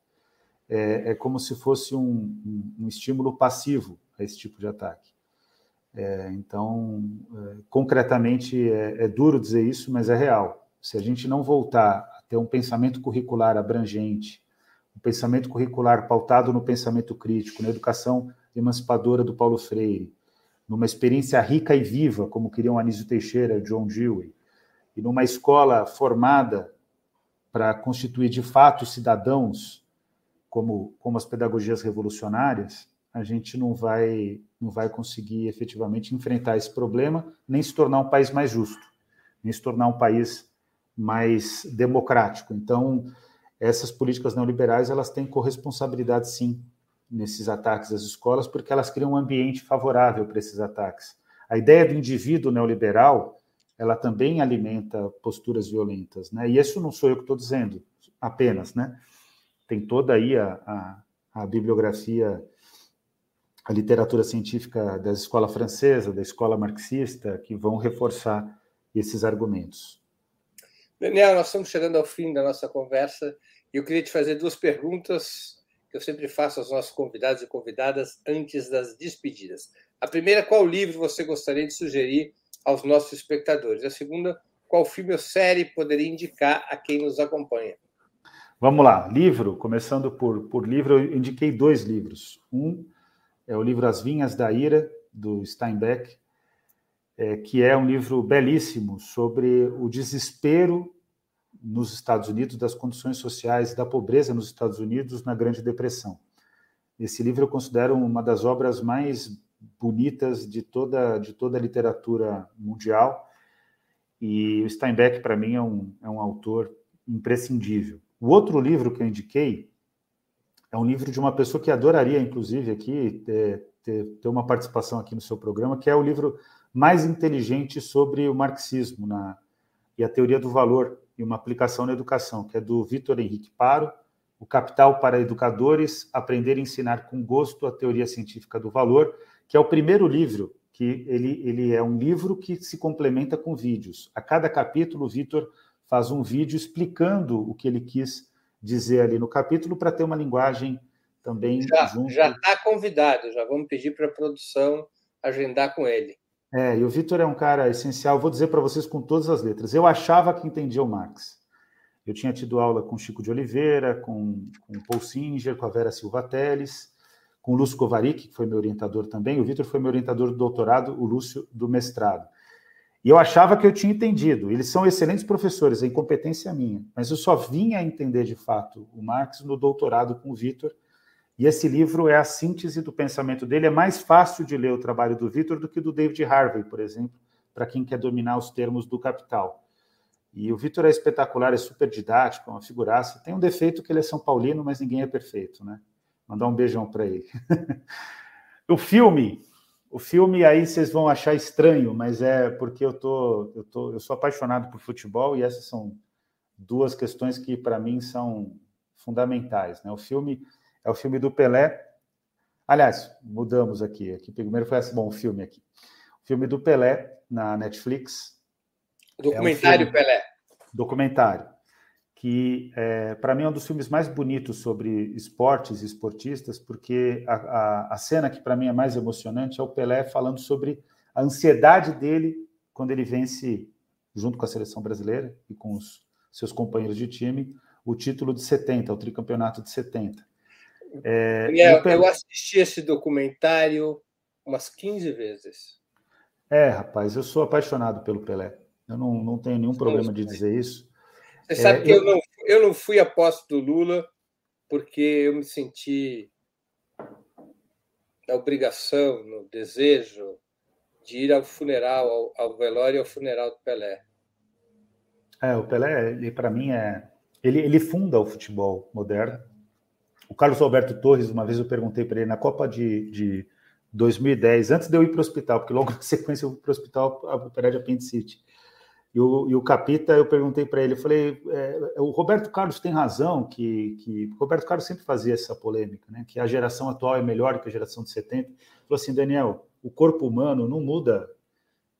É, é como se fosse um, um, um, estímulo passivo a esse tipo de ataque. É, então, é, concretamente, é, é duro dizer isso, mas é real. Se a gente não voltar a ter um pensamento curricular abrangente, um pensamento curricular pautado no pensamento crítico, na educação emancipadora do Paulo Freire, numa experiência rica e viva, como queriam Anísio Teixeira John Dewey, e numa escola formada para constituir de fato cidadãos, como, como as pedagogias revolucionárias, a gente não vai, não vai conseguir efetivamente enfrentar esse problema, nem se tornar um país mais justo, nem se tornar um país mais democrático. Então, essas políticas neoliberais elas têm corresponsabilidade sim nesses ataques às escolas, porque elas criam um ambiente favorável para esses ataques. A ideia do indivíduo neoliberal ela também alimenta posturas violentas, né? E isso não sou eu que estou dizendo, apenas, né? Tem toda aí a, a, a bibliografia, a literatura científica da escola francesa, da escola marxista, que vão reforçar esses argumentos. Daniel, nós estamos chegando ao fim da nossa conversa e eu queria te fazer duas perguntas que eu sempre faço aos nossos convidados e convidadas antes das despedidas. A primeira, qual livro você gostaria de sugerir aos nossos espectadores? A segunda, qual filme ou série poderia indicar a quem nos acompanha? Vamos lá, livro, começando por, por livro, eu indiquei dois livros. Um é o livro As Vinhas da Ira, do Steinbeck, é, que é um livro belíssimo sobre o desespero nos Estados Unidos das condições sociais da pobreza nos Estados Unidos na Grande Depressão. Esse livro eu considero uma das obras mais bonitas de toda de toda a literatura mundial e o Steinbeck para mim é um, é um autor imprescindível. O outro livro que eu indiquei é um livro de uma pessoa que adoraria, inclusive, aqui ter, ter, ter uma participação aqui no seu programa, que é o livro mais inteligente sobre o marxismo na, e a teoria do valor e uma aplicação na educação, que é do Vitor Henrique Paro, O Capital para Educadores, Aprender e Ensinar com Gosto a Teoria Científica do Valor, que é o primeiro livro, que ele, ele é um livro que se complementa com vídeos. A cada capítulo, o Vitor faz um vídeo explicando o que ele quis dizer ali no capítulo para ter uma linguagem também já, junto. Já está convidado, já vamos pedir para a produção agendar com ele. É, e o Vitor é um cara essencial, vou dizer para vocês com todas as letras. Eu achava que entendia o Marx. Eu tinha tido aula com Chico de Oliveira, com, com Paul Singer, com a Vera Silva Teles, com o Lúcio Kovarik, que foi meu orientador também. O Vitor foi meu orientador do doutorado, o Lúcio do mestrado. E eu achava que eu tinha entendido. Eles são excelentes professores, a incompetência é minha. Mas eu só vinha a entender de fato o Marx no doutorado com o Vitor e esse livro é a síntese do pensamento dele. É mais fácil de ler o trabalho do Victor do que do David Harvey, por exemplo, para quem quer dominar os termos do capital. E o Victor é espetacular, é super didático, é uma figuraça. Tem um defeito que ele é São Paulino, mas ninguém é perfeito, né? Mandar um beijão para ele. [LAUGHS] o filme, o filme aí vocês vão achar estranho, mas é porque eu tô, eu tô, eu sou apaixonado por futebol e essas são duas questões que para mim são fundamentais, né? O filme é o filme do Pelé, Aliás, mudamos aqui. Aqui primeiro foi assim, bom, filme aqui. O filme do Pelé na Netflix. Documentário é um filme, Pelé. Documentário. Que é, para mim é um dos filmes mais bonitos sobre esportes e esportistas, porque a, a, a cena que para mim é mais emocionante é o Pelé falando sobre a ansiedade dele quando ele vence, junto com a seleção brasileira e com os seus companheiros de time, o título de 70, o tricampeonato de 70. É, eu, Pelé... eu assisti esse documentário umas 15 vezes. É, rapaz, eu sou apaixonado pelo Pelé. Eu não, não tenho nenhum problema de dizer isso. Você é, sabe que eu... eu, não, eu não fui apóstolo do Lula porque eu me senti na obrigação, no desejo de ir ao funeral, ao, ao velório e ao funeral do Pelé. É, o Pelé, ele para mim é ele, ele funda o futebol moderno. O Carlos Alberto Torres, uma vez eu perguntei para ele na Copa de, de 2010, antes de eu ir para o hospital, porque logo [LAUGHS] na sequência eu fui para o hospital a operar de apendicite. E o, e o Capita, eu perguntei para ele, eu falei, é, o Roberto Carlos tem razão que, que Roberto Carlos sempre fazia essa polêmica, né? Que a geração atual é melhor que a geração de 70. Ele falou assim, Daniel, o corpo humano não muda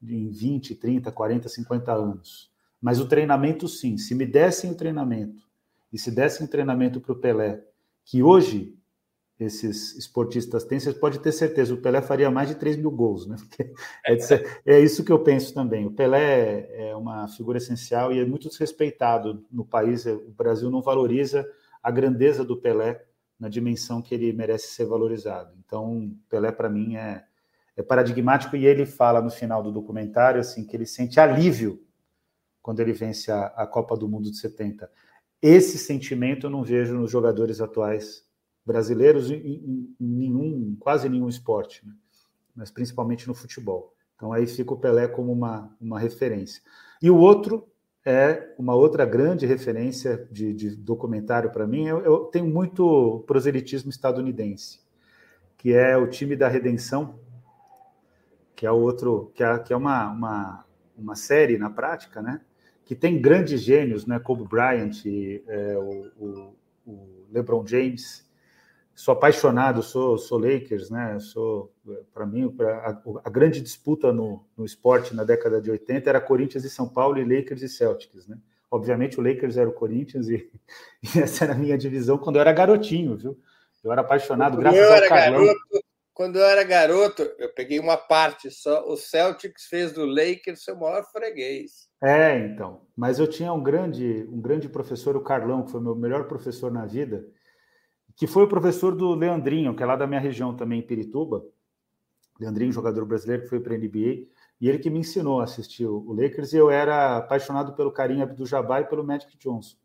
em 20, 30, 40, 50 anos. Mas o treinamento, sim. Se me dessem o treinamento e se dessem o treinamento para o Pelé, que hoje esses esportistas têm, você pode ter certeza, o Pelé faria mais de 3 mil gols, né? É, é, isso que eu penso também. O Pelé é uma figura essencial e é muito desrespeitado no país. O Brasil não valoriza a grandeza do Pelé na dimensão que ele merece ser valorizado. Então, Pelé, para mim, é, é paradigmático e ele fala no final do documentário assim que ele sente alívio quando ele vence a, a Copa do Mundo de 70. Esse sentimento eu não vejo nos jogadores atuais brasileiros em, em, nenhum, quase nenhum esporte, né? mas principalmente no futebol. Então aí fica o Pelé como uma, uma referência. E o outro é uma outra grande referência de, de documentário para mim. Eu, eu, tenho muito proselitismo estadunidense, que é o time da Redenção, que é outro, que é, que é uma, uma, uma série na prática, né? Que tem grandes gênios, né? Kobe Bryant, é, o, o, o LeBron James, sou apaixonado, sou, sou Lakers, né? Sou, para mim, pra, a, a, grande disputa no, no esporte na década de 80 era Corinthians e São Paulo e Lakers e Celtics, né? Obviamente o Lakers era o Corinthians e, [LAUGHS] e essa era a minha divisão quando eu era garotinho, viu? Eu era apaixonado, graças eu ao Carlão. Garoto, quando eu era garoto, eu peguei uma parte só. O Celtics fez do Lakers seu maior freguês. É, então. Mas eu tinha um grande, um grande professor, o Carlão, que foi meu melhor professor na vida que foi o professor do Leandrinho, que é lá da minha região também, em Pirituba. Leandrinho, jogador brasileiro que foi para a NBA, e ele que me ensinou a assistir o Lakers, e eu era apaixonado pelo Karim Abdul-Jabbar e pelo Magic Johnson.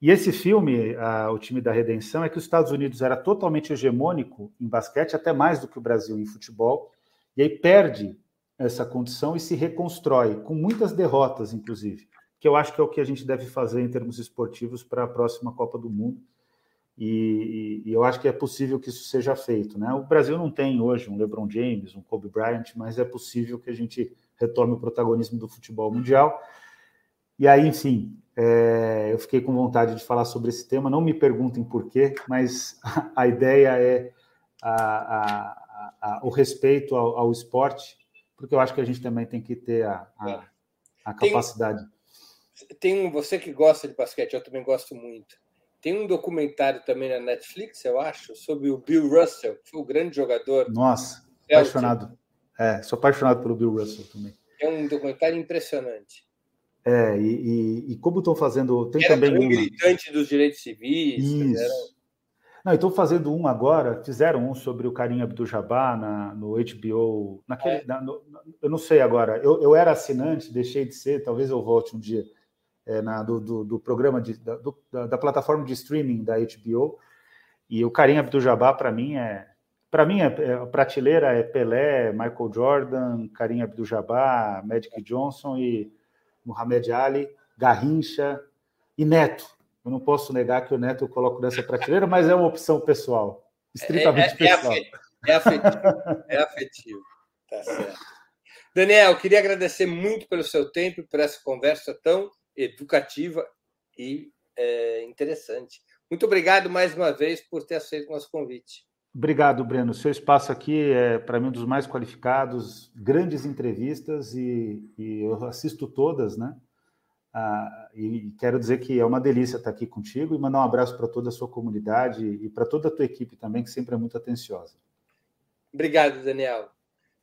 E esse filme, O Time da Redenção, é que os Estados Unidos era totalmente hegemônico em basquete, até mais do que o Brasil em futebol, e aí perde essa condição e se reconstrói, com muitas derrotas, inclusive, que eu acho que é o que a gente deve fazer em termos esportivos para a próxima Copa do Mundo e, e, eu acho que é possível que isso seja feito. Né? O Brasil não tem hoje um LeBron James, um Kobe Bryant, mas é possível que a gente retome o protagonismo do futebol mundial. E aí, enfim, é, eu fiquei com vontade de falar sobre esse tema. Não me perguntem por quê, mas [LAUGHS] a, ideia é a, a, o respeito ao, ao, esporte, porque eu acho que a gente também tem que ter a, a, capacidade. Tem, tem você que gosta de basquete, eu também gosto muito tem um documentário também na Netflix, eu acho, sobre o Bill Russell, que foi o grande jogador. Nossa, apaixonado. É, sou apaixonado pelo Bill Russell também. É um documentário impressionante. É, e, e, e como estão fazendo. Tem era também um militante dos direitos civis. Isso. Era... Não, estou fazendo um agora. Fizeram um sobre o Karim Abdul-Jabbar no HBO. Naquele, é. na, no, eu não sei agora. Eu, eu era assinante, deixei de ser. Talvez eu volte um dia é, na, do, do, do, programa de, da, do, da, plataforma de streaming da HBO. E o Karim Abdul-Jabbar, para mim, é. Para mim, é, é, a prateleira é Pelé, Michael Jordan, Karim Abdul-Jabbar, Magic Johnson e Muhammad Ali, Garrincha e Neto. Eu não posso negar que o Neto eu coloco nessa prateleira, mas é uma opção pessoal, estritamente é, é, é pessoal. É afetivo. É afetivo. Tá certo. Daniel, queria agradecer muito pelo seu tempo, por essa conversa tão educativa e é, interessante. Muito obrigado mais uma vez por ter aceito o nosso convite. Obrigado, Breno. Seu espaço aqui é, para mim, um dos mais qualificados, grandes entrevistas e, e eu assisto todas, né? Ah, e quero dizer que é uma delícia estar aqui contigo e mandar um abraço para toda a sua comunidade e para toda a tua equipe também, que sempre é muito atenciosa. Obrigado, Daniel.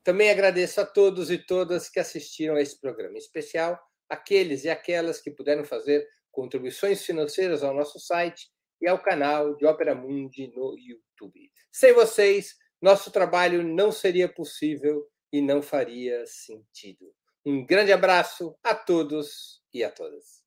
Também agradeço a todos e todas que assistiram a esse programa, em especial aqueles e aquelas que puderam fazer contribuições financeiras ao nosso site e ao canal de Ópera Mundi no YouTube. Sem vocês, nosso trabalho não seria possível e não faria sentido. Um grande abraço a todos e a todas.